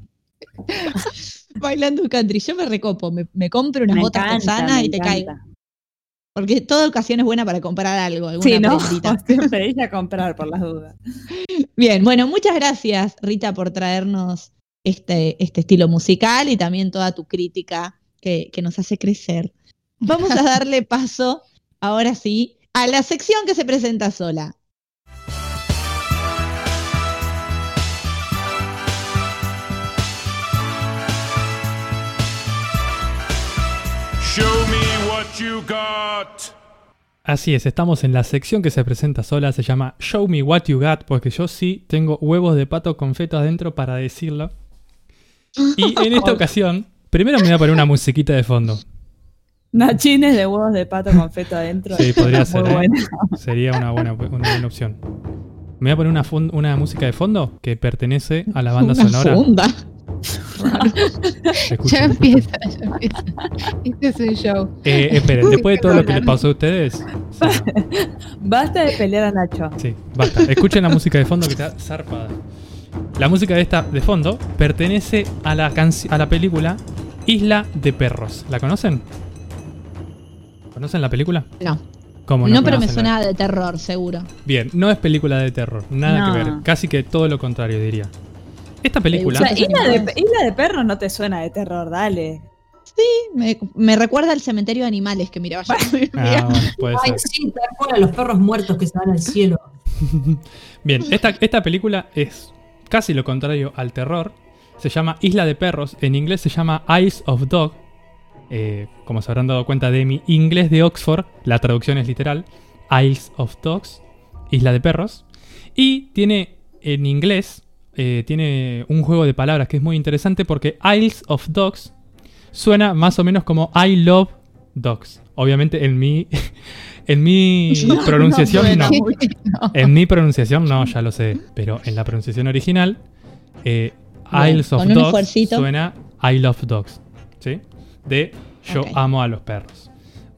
bailando country. Yo me recopo, me, me compro unas Me botas encanta, me y te caigo. Porque toda ocasión es buena para comprar algo, alguna Sí, ¿no? (laughs) Siempre ella a comprar por las dudas. Bien, bueno, muchas gracias, Rita, por traernos este, este estilo musical y también toda tu crítica que, que nos hace crecer. (laughs) Vamos a darle paso, ahora sí, a la sección que se presenta sola. Show me what you got. Así es, estamos en la sección que se presenta sola, se llama Show Me What You Got, porque yo sí tengo huevos de pato con feto adentro para decirlo. Y en esta ocasión, primero me voy a poner una musiquita de fondo. Nachines de huevos de pato con feto adentro. Sí, podría Muy ser, ¿eh? bueno. Sería una buena, una buena opción. Me voy a poner una, una música de fondo que pertenece a la banda Una sonora. funda. Escuchen. Ya empieza, ya empieza. Este es un show. Eh, esperen, después de todo lo que les pasó a ustedes. Sí, no. Basta de pelear a Nacho. Sí, basta. Escuchen la música de fondo que está zarpada. La música de esta de fondo pertenece a la, a la película Isla de Perros. ¿La conocen? ¿Conocen la película? No, ¿Cómo no, pero me suena de terror, seguro. Bien, no es película de terror, nada que No. ver. Casi que todo lo contrario, diría. Esta película. O sea, Isla de, animales. Isla de perros no te suena de terror, dale. Me, me recuerda al cementerio de animales que miraba yo. Ah, bueno, (laughs) Ay, ser. sí, tal cual, a los perros muertos que se van al cielo. (laughs) Bien, esta, esta película es casi lo contrario al terror. Se llama Isla de Perros. En inglés se llama Eyes of Dog. Eh, como se habrán dado cuenta de mi inglés de Oxford, la traducción es literal. Isles of Dogs. Isla de Perros. Y tiene en inglés, eh, tiene un juego de palabras que es muy interesante porque Isles of Dogs suena más o menos como I love dogs. Obviamente en mi, (laughs) en mi pronunciación no. En mi pronunciación no, ya lo sé. Pero en la pronunciación original, eh, Isles of con Dogs esfuercito. suena I love dogs. ¿Sí? De yo amo a los perros.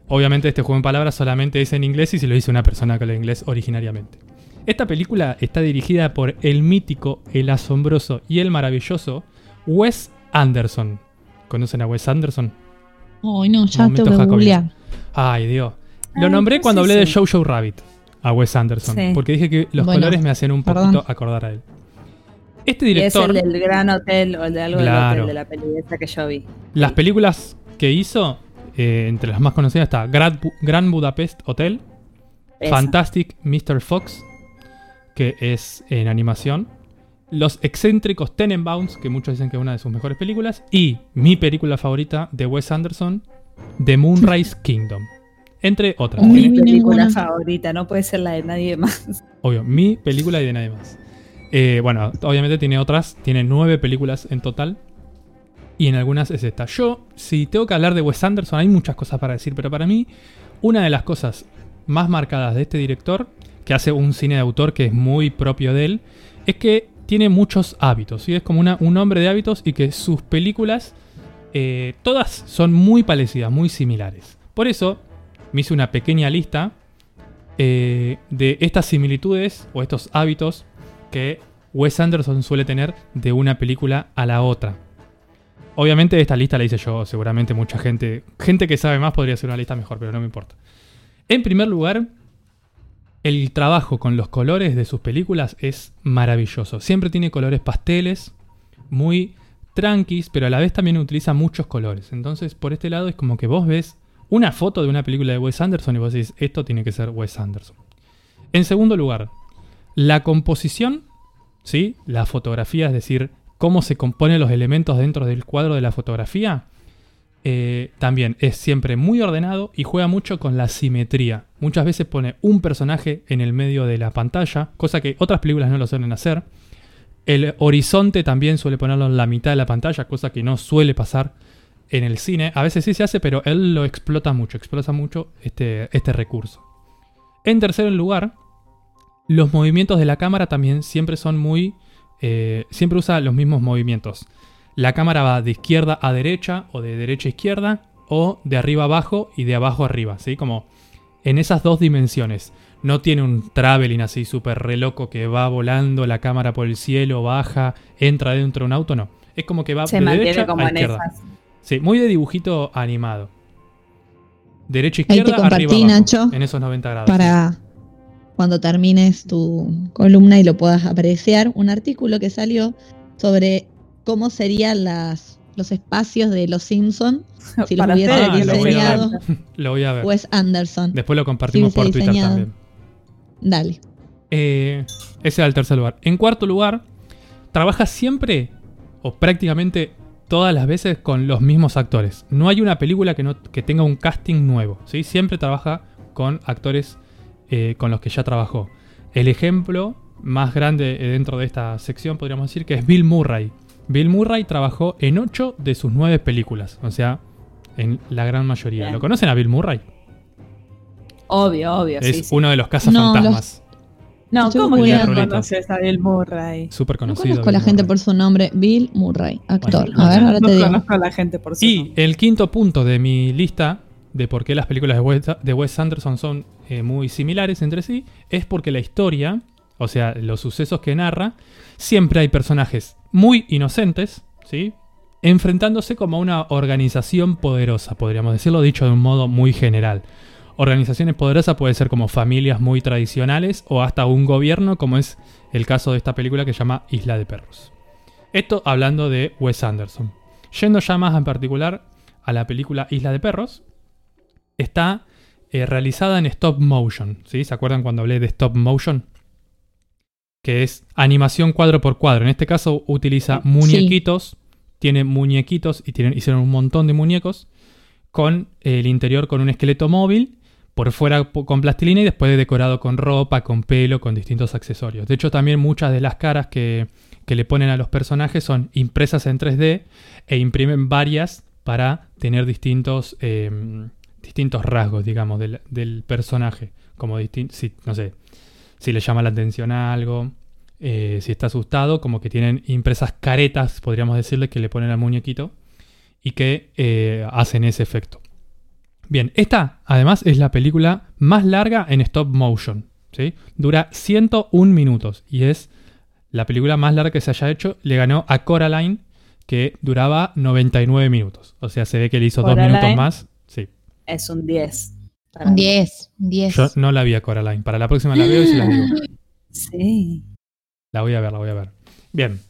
Obviamente este juego en palabras solamente es en inglés y se lo dice una persona que habla inglés originariamente. Esta película está dirigida por el mítico, el asombroso y el maravilloso Wes Anderson. ¿Conocen a Wes Anderson? Ay, no, ya tengo que googlear. Ay, Dios. Lo nombré no cuando hablé de si- Jojo Rabbit a Wes Anderson. Sí. Porque dije que los Bueno, colores me hacían un perdón. poquito acordar a él. Este Y es director, el del Gran Hotel o el de algo Claro. del hotel de la peli esa que yo vi. las películas que hizo, eh, entre las más conocidas está Grand, Bu- Grand Budapest Hotel, Esa. Fantastic Mr. Fox, que es en animación, Los excéntricos Tenenbaums, que muchos dicen que es una de sus mejores películas, y mi película favorita de Wes Anderson, The Moonrise Kingdom. Entre otras. Mi película ninguna. favorita, no puede ser la de nadie más. Obvio, mi película y de nadie más. Eh, bueno, obviamente tiene otras, tiene nueve películas en total. Y en algunas es esta. Yo, si tengo que hablar de Wes Anderson, hay muchas cosas para decir, pero para mí, una de las cosas más marcadas de este director, que hace un cine de autor que es muy propio de él, es que tiene muchos hábitos. ¿sí? Es como una- un hombre de hábitos y que sus películas, eh, todas son muy parecidas, muy similares. Por eso, me hice una pequeña lista eh, de estas similitudes o estos hábitos que Wes Anderson suele tener de una película a la otra. Obviamente esta lista la hice yo, seguramente mucha gente, gente que sabe más podría hacer una lista mejor, pero no me importa. En primer lugar, el trabajo con los colores de sus películas es maravilloso. Siempre tiene colores pasteles, muy tranquis, pero a la vez también utiliza muchos colores. Entonces, por este lado es como que vos ves una foto de una película de Wes Anderson y vos decís, esto tiene que ser Wes Anderson. En segundo lugar, la composición, ¿sí? La fotografía, es decir, cómo se componen los elementos dentro del cuadro de la fotografía, eh, también es siempre muy ordenado y juega mucho con la simetría. Muchas veces pone un personaje en el medio de la pantalla, cosa que otras películas no lo suelen hacer. El horizonte también suele ponerlo en la mitad de la pantalla, cosa que no suele pasar en el cine. A veces sí se hace, pero él lo explota mucho, explota mucho este, este recurso. En tercer lugar, los movimientos de la cámara también siempre son muy... eh, siempre usa los mismos movimientos. La cámara va de izquierda a derecha o de derecha a izquierda o de arriba a abajo y de abajo a arriba, ¿sí? Como en esas dos dimensiones. No tiene un traveling así súper re loco que va volando la cámara por el cielo, baja, entra dentro de un auto, no. Es como que va Se de mantiene derecha como a en izquierda. esas. Sí, muy de dibujito animado. Derecha, Ahí te izquierda, compartí, arriba, abajo, Nacho, en esos 90 grados. Para cuando termines tu columna y lo puedas apreciar, un artículo que salió sobre cómo serían las, los espacios de los Simpsons si los hubiese Ah, diseñado (laughs) Lo voy a ver. Wes Anderson. Después lo compartimos por Twitter diseñado. también. Dale. Eh, ese era el tercer lugar. En cuarto lugar, trabaja siempre o prácticamente todas las veces con los mismos actores. No hay una película que, no, que tenga un casting nuevo. ¿sí? Siempre trabaja con actores eh, con los que ya trabajó. El ejemplo más grande eh, dentro de esta sección podríamos decir que es Bill Murray. Bill Murray trabajó en 8 de sus 9 películas. O sea, en la gran mayoría. ¿Lo conocen a Bill Murray? Obvio, obvio, es sí, sí. uno de los cazafantasmas. No, Estoy ¿cómo que no conoces a Bill Murray? Súper No conocido. conozco a la gente por su nombre. Bill Murray, actor. Bueno, a ver, ahora no te digo. conozco a la gente por su Y nombre. el quinto punto de mi lista de por qué las películas de Wes, de Wes Anderson son eh, muy similares entre sí es porque la historia, o sea, los sucesos que narra, siempre hay personajes muy inocentes, ¿sí? Enfrentándose como a una organización poderosa, podríamos decirlo dicho de un modo muy general. Organizaciones poderosas puede ser como familias muy tradicionales o hasta un gobierno, como es el caso de esta película que se llama Isla de Perros. Esto hablando de Wes Anderson. Yendo ya más en particular a la película Isla de Perros, está eh, realizada en stop motion. ¿sí? ¿Se acuerdan cuando hablé de stop motion? que es animación cuadro por cuadro. En este caso utiliza muñequitos, tiene muñequitos y tienen, hicieron un montón de muñecos con el interior con un esqueleto móvil, por fuera con plastilina y después decorado con ropa, con pelo, con distintos accesorios. De hecho, también muchas de las caras que, que le ponen a los personajes son impresas en 3D e imprimen varias para tener distintos, eh, distintos rasgos, digamos, del, personaje. Como si, no sé, si le llama la atención a algo, eh, si está asustado, como que tienen impresas caretas, podríamos decirle, que le ponen al muñequito y que eh, hacen ese efecto. Bien, esta además es la película más larga en stop motion. ¿sí? Dura 101 minutos y es la película más larga que se haya hecho. Le ganó a Coraline, que duraba 99 minutos. O sea, se ve que le hizo dos minutos más. Sí, Es un 10. para Un mí. 10, un 10. yo no la vi a Coraline. Para la próxima la veo y se las digo. Sí. La voy a ver, la voy a ver. Bien.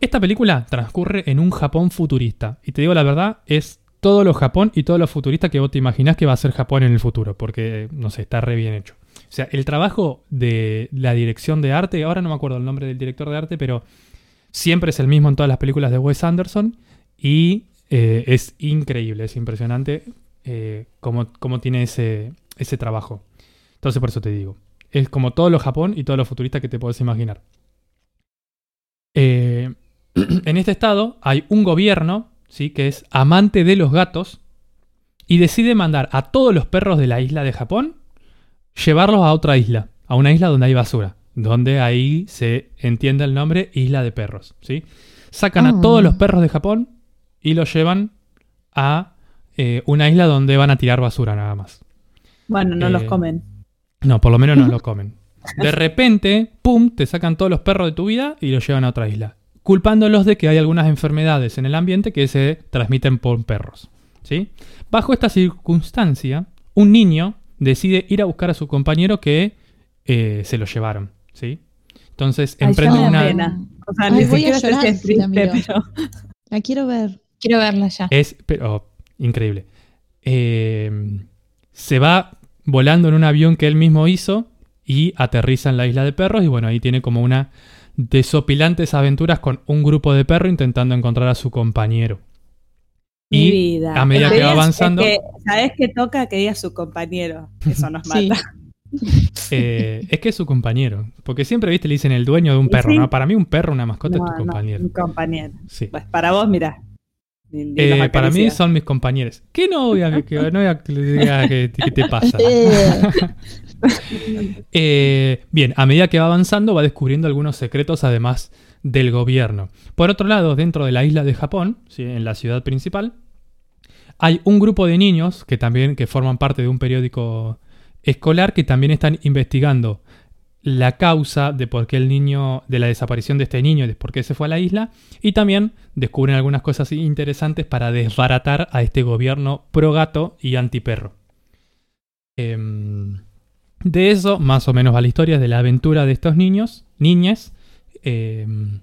Esta película transcurre en un Japón futurista. Y te digo la verdad, es todo lo Japón y todo lo futurista que vos te imaginás que va a ser Japón en el futuro. Porque, no sé, está re bien hecho. O sea, el trabajo de la dirección de arte, ahora no me acuerdo el nombre del director de arte, pero siempre es el mismo en todas las películas de Wes Anderson. Y eh, es increíble, es impresionante eh, cómo, cómo tiene ese, ese trabajo. Entonces, por eso te digo. Es como todo lo Japón y todo lo futurista que te puedes imaginar. Eh, (clears throat) en este estado hay un gobierno, ¿sí? que es amante de los gatos, y decide mandar a todos los perros de la isla de Japón, llevarlos a otra isla, a una isla donde hay basura, donde ahí se entiende el nombre Isla de Perros. ¿sí? Sacan a Ah. todos los perros de Japón y los llevan a eh, una isla donde van a tirar basura nada más. Bueno, no Eh, los comen. No, por lo menos no lo (laughs) comen. De repente, pum, te sacan todos los perros de tu vida y los llevan a otra isla. Culpándolos de que hay algunas enfermedades en el ambiente que se transmiten por perros. ¿sí? Bajo esta circunstancia, un niño decide ir a buscar a su compañero que eh, se lo llevaron. ¿sí? Entonces Ay, emprende una. pena. O sea, Ay, ni voy a siquiera sé llorar si es si la triste, miro. pero La quiero ver. Quiero verla ya. Es, pero, increíble. Eh, se va volando en un avión que él mismo hizo y aterriza en la isla de perros y bueno, ahí tiene como una desopilantes aventuras con un grupo de perros intentando encontrar a su compañero. mi Y vida. a medida Es que va es avanzando- que, ¿Sabes qué toca? Que diga su compañero. Eso nos Sí. mata. (laughs) eh, es que es su compañero. Porque siempre, viste, le dicen el dueño de un perro, sí. ¿no? Para mí un perro, una mascota No, es tu no, compañero. un compañero. Sí. Pues para vos, mira. Ni- ni Eh, para mí son mis compañeros. ¿Qué no voy a, que, no voy a que diga que, que te pasa? (laughs) (laughs) Eh, bien, a medida que va avanzando va descubriendo algunos secretos además del gobierno. Por otro lado, dentro de la isla de Japón, ¿sí? en la ciudad principal, hay un grupo de niños que también que forman parte de un periódico escolar que también están investigando la causa de por qué el niño, de la desaparición de este niño y de por qué se fue a la isla, y también descubren algunas cosas interesantes para desbaratar a este gobierno pro gato y anti perro. Em, de eso, más o menos va la historia de la aventura de estos niños, niñas, em,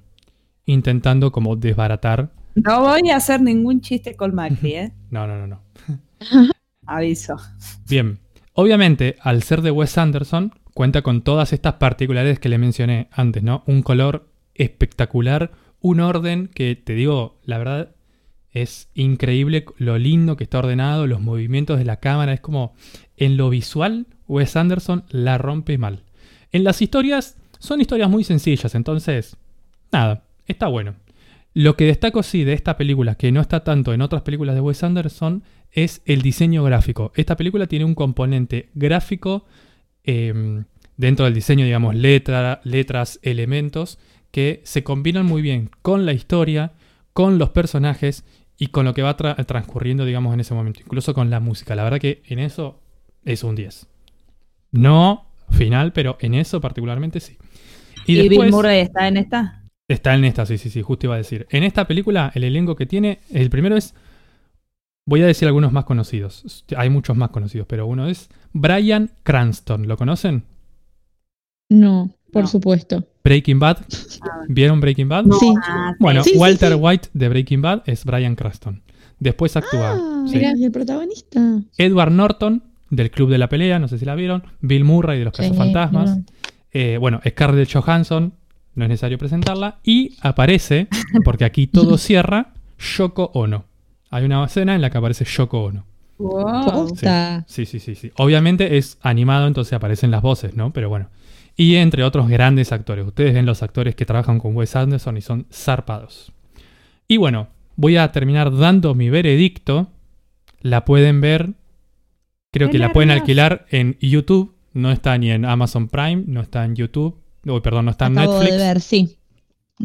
intentando como desbaratar. No voy a hacer ningún chiste con Macri, ¿eh? (laughs) No, no, no, no. (laughs) Aviso. Bien, obviamente, al ser de Wes Anderson, cuenta con todas estas particularidades que le mencioné antes, ¿no? Un color espectacular, un orden que te digo, la verdad, es increíble lo lindo que está ordenado, los movimientos de la cámara, es como en lo visual, Wes Anderson la rompe mal. En las historias, son historias muy sencillas, entonces, nada, está bueno. Lo que destaco sí de esta película, que no está tanto en otras películas de Wes Anderson, es el diseño gráfico. Esta película tiene un componente gráfico eh, dentro del diseño, digamos, letra, letras, elementos, que se combinan muy bien con la historia, con los personajes y con lo que va tra- transcurriendo, digamos, en ese momento. Incluso con la música. La verdad que en eso es un 10. No final, pero en eso particularmente sí. ¿Y, Y, Bill Murray está en esta? está en esta, sí, sí, sí, justo iba a decir. En esta película, el elenco que tiene, el primero es, voy a decir algunos más conocidos. Hay muchos más conocidos, pero uno es Brian Cranston. ¿Lo conocen? No, por No. supuesto. Breaking Bad. Ah. ¿Vieron Breaking Bad? Sí. Ah, Bueno, Sí, Walter sí. White de Breaking Bad es Brian Cranston. Después actúa Ah, sí. y el protagonista. Edward Norton del Club de la Pelea, no sé si la vieron. Bill Murray de Los Sí, Cazafantasmas. vieron. Eh, bueno, Scarlett Johansson no es necesario presentarla. Y aparece, porque aquí todo (laughs) cierra, Yoko Ono. Hay una escena en la que aparece Yoko Ono. Wow. Sí, sí, sí, sí. Obviamente es animado, entonces aparecen las voces, ¿no? Pero bueno. Y entre otros grandes actores. Ustedes ven los actores que trabajan con Wes Anderson y son zarpados. Y bueno, voy a terminar dando mi veredicto. La pueden ver. Creo ¡Qué que la pueden alquilar en YouTube. No está ni en Amazon Prime, no está en YouTube. Uy, perdón, no está en Acabo Netflix. de ver, sí.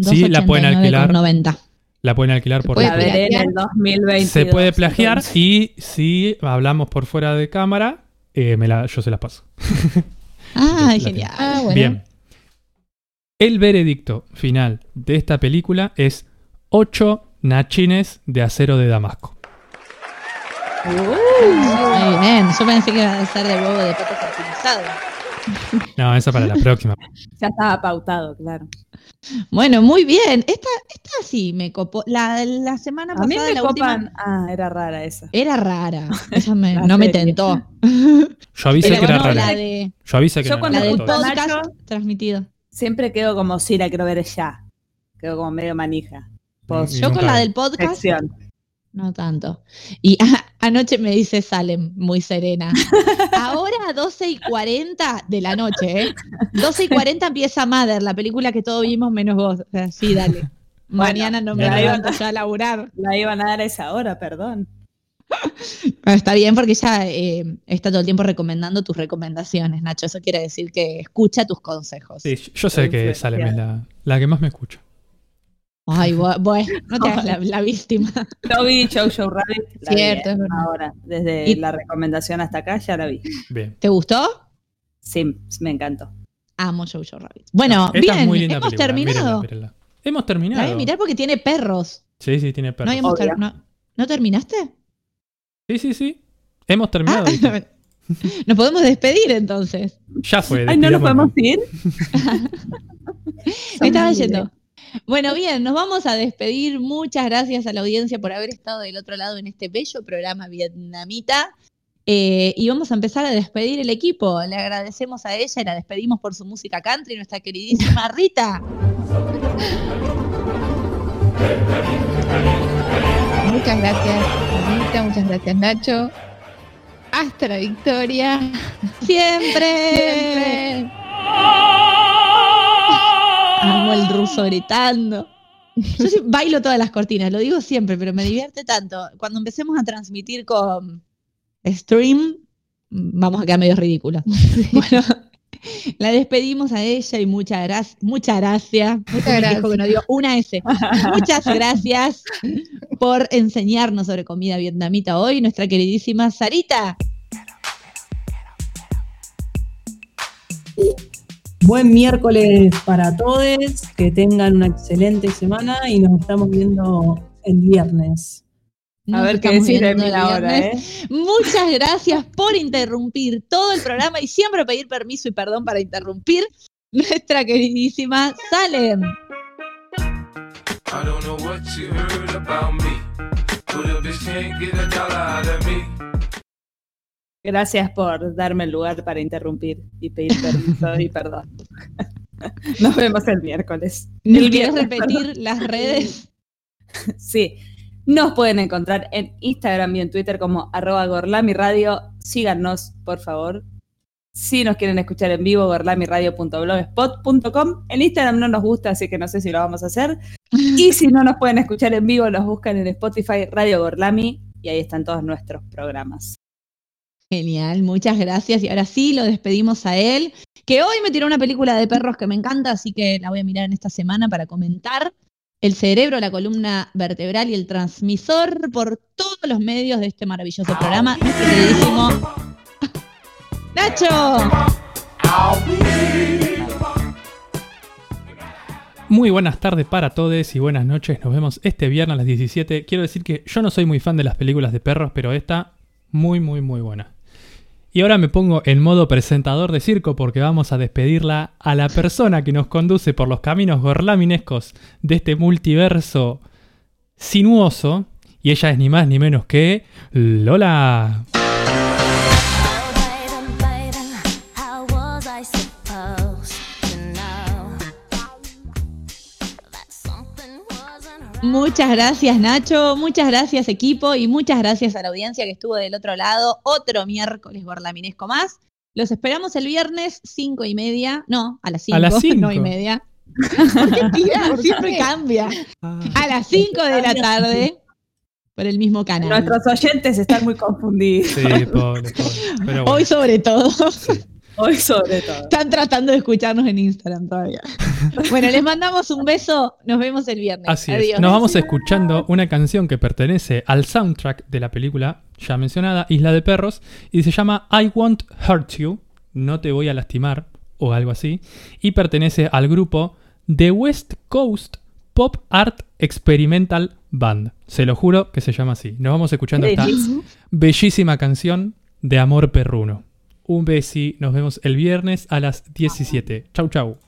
Sí, la pueden alquilar. 289,90. La pueden alquilar por puede La veré en el 2022. Se puede plagiar entonces. y si hablamos por fuera de cámara, eh, me la, yo se la paso. (laughs) Ay, La genial. Ah, bueno. Bien. El veredicto final de esta película es 8 nachines de acero de Damasco. Muy bien. Yo pensé que iba a ser de huevo de fertilizado. No, esa para la próxima. (laughs) Ya estaba pautado, claro. Bueno, muy bien. Esta, esta sí me copó. La, la semana A mí pasada, me la última, copan. Ah, era rara esa. era rara. (laughs) Esa me- La no me tentó. (laughs) Yo avisé Pero que era rara. la, de, Yo avisé que Yo cuando era rara. a podcast Nacho- transmitido. Siempre quedo como si la quiero ver ya. Quedo como medio manija. Post Yo con la del podcast, sección. no tanto. Y anoche me dice Salem, muy serena. (laughs) Ahora a 12 y 40 de la noche, ¿eh? 12 y 40 empieza Mother, la película que todos vimos menos vos. O sea, sí, dale. Mañana no me bien. levanto ya a laburar. La iban a dar a esa hora, perdón. (laughs) Bueno, está bien porque ella eh, está todo el tiempo recomendando tus recomendaciones, Nacho. Eso quiere decir que escucha tus consejos. Sí, yo sé que. Salem es la, la que más me escucha. Ay, bueno, no te hagas la, (laughs) la víctima. Yo vi Show Show Rabbit. la vi, Cierto, eh, es verdad. Ahora, desde Y- la recomendación hasta acá, ya la vi. Bien. ¿Te gustó? Sí, me encantó. Amo Jojo Rabbit. Bueno, bien, hemos película. terminado. mírenla, mírenla. Hemos La terminado. voy a mirar porque tiene perros. Sí, sí, tiene ¿No, perros. ter- no- ¿no terminaste? Sí, sí, sí. Hemos terminado. Ah, (laughs) nos podemos despedir entonces. Ya fue. Ay, ¿no nos podemos ir? (laughs) Me estaba yendo. Bueno, bien, nos vamos a despedir. Muchas gracias a la audiencia por haber estado del otro lado en este bello programa vietnamita. Eh, y vamos a empezar a despedir el equipo. Le agradecemos a ella y la despedimos por su música country, nuestra queridísima Rita. Muchas gracias, Anita, muchas gracias, Nacho. Hasta la victoria. ¡Siempre! Siempre. Amo el ruso gritando. Yo bailo todas las cortinas, lo digo siempre, pero me divierte tanto. Cuando empecemos a transmitir con stream, vamos a quedar medio ridículos. (laughs) (laughs) Bueno, la despedimos a ella y muchas gracias. Muchas gracias. Muchas gracias. que no digo una S. (laughs) Muchas gracias por enseñarnos sobre comida vietnamita hoy, nuestra queridísima Sarita. Buen miércoles para todos, que tengan una excelente semana y nos estamos viendo el viernes. A Nos ver qué decir el ahora, viernes. ¿eh? Muchas gracias por interrumpir todo el programa y siempre pedir permiso y perdón para interrumpir nuestra queridísima Salem. I don't know what you heard about me. Gracias por darme el lugar para interrumpir y pedir permiso y perdón. (laughs) Nos vemos el miércoles. ¿No El quieres viernes, repetir las redes? (laughs) Sí. Nos pueden encontrar en Instagram y en Twitter como arroba gorlamiradio. Síganos, por favor. Si nos quieren escuchar en vivo, gorlamiradio.blogspot.com. En Instagram no nos gusta, así que no sé si lo vamos a hacer. Y si no nos pueden escuchar en vivo, nos buscan en Spotify Radio Gorlami y ahí están todos nuestros programas. Genial, muchas gracias. Y ahora sí, lo despedimos a él, que hoy me tiró una película de perros que me encanta, así que la voy a mirar en esta semana para comentar. El cerebro, la columna vertebral y el transmisor por todos los medios de este maravilloso programa. Nuestro queridísimo Nacho. Muy buenas tardes para todos y buenas noches. Nos vemos este viernes a las 17. Quiero decir que yo no soy muy fan de las películas de perros, pero esta muy, muy, muy buena. Y ahora me pongo en modo presentador de circo porque vamos a despedirla a la persona que nos conduce por los caminos gorlaminescos de este multiverso sinuoso. Y ella es ni más ni menos que Lola. Muchas gracias Nacho, muchas gracias equipo y muchas gracias a la audiencia que estuvo del otro lado. Otro miércoles gorlaminesco más. Los esperamos el viernes cinco y media, no, a las cinco, A las cinco. (laughs) no y media. ¿Por qué tira? (laughs) Siempre cambia. A las 5 de la tarde por el mismo canal. Nuestros oyentes están muy confundidos. Sí, pobre, pobre. Pero bueno. Hoy sobre todo. Hoy sobre todo. Están tratando de escucharnos en Instagram todavía. (laughs) Bueno, les mandamos un beso. Nos vemos el viernes. Así es. Adiós. Nos vamos escuchando una canción que pertenece al soundtrack de la película ya mencionada, Isla de Perros, y se llama I Won't Hurt You, no te voy a lastimar, o algo así, y pertenece al grupo The West Coast Pop Art Experimental Band. Se lo juro que se llama así. Nos vamos escuchando esta bellísima canción de Amor Perruno. Un besi, nos vemos el viernes a las 17. Chau, chau.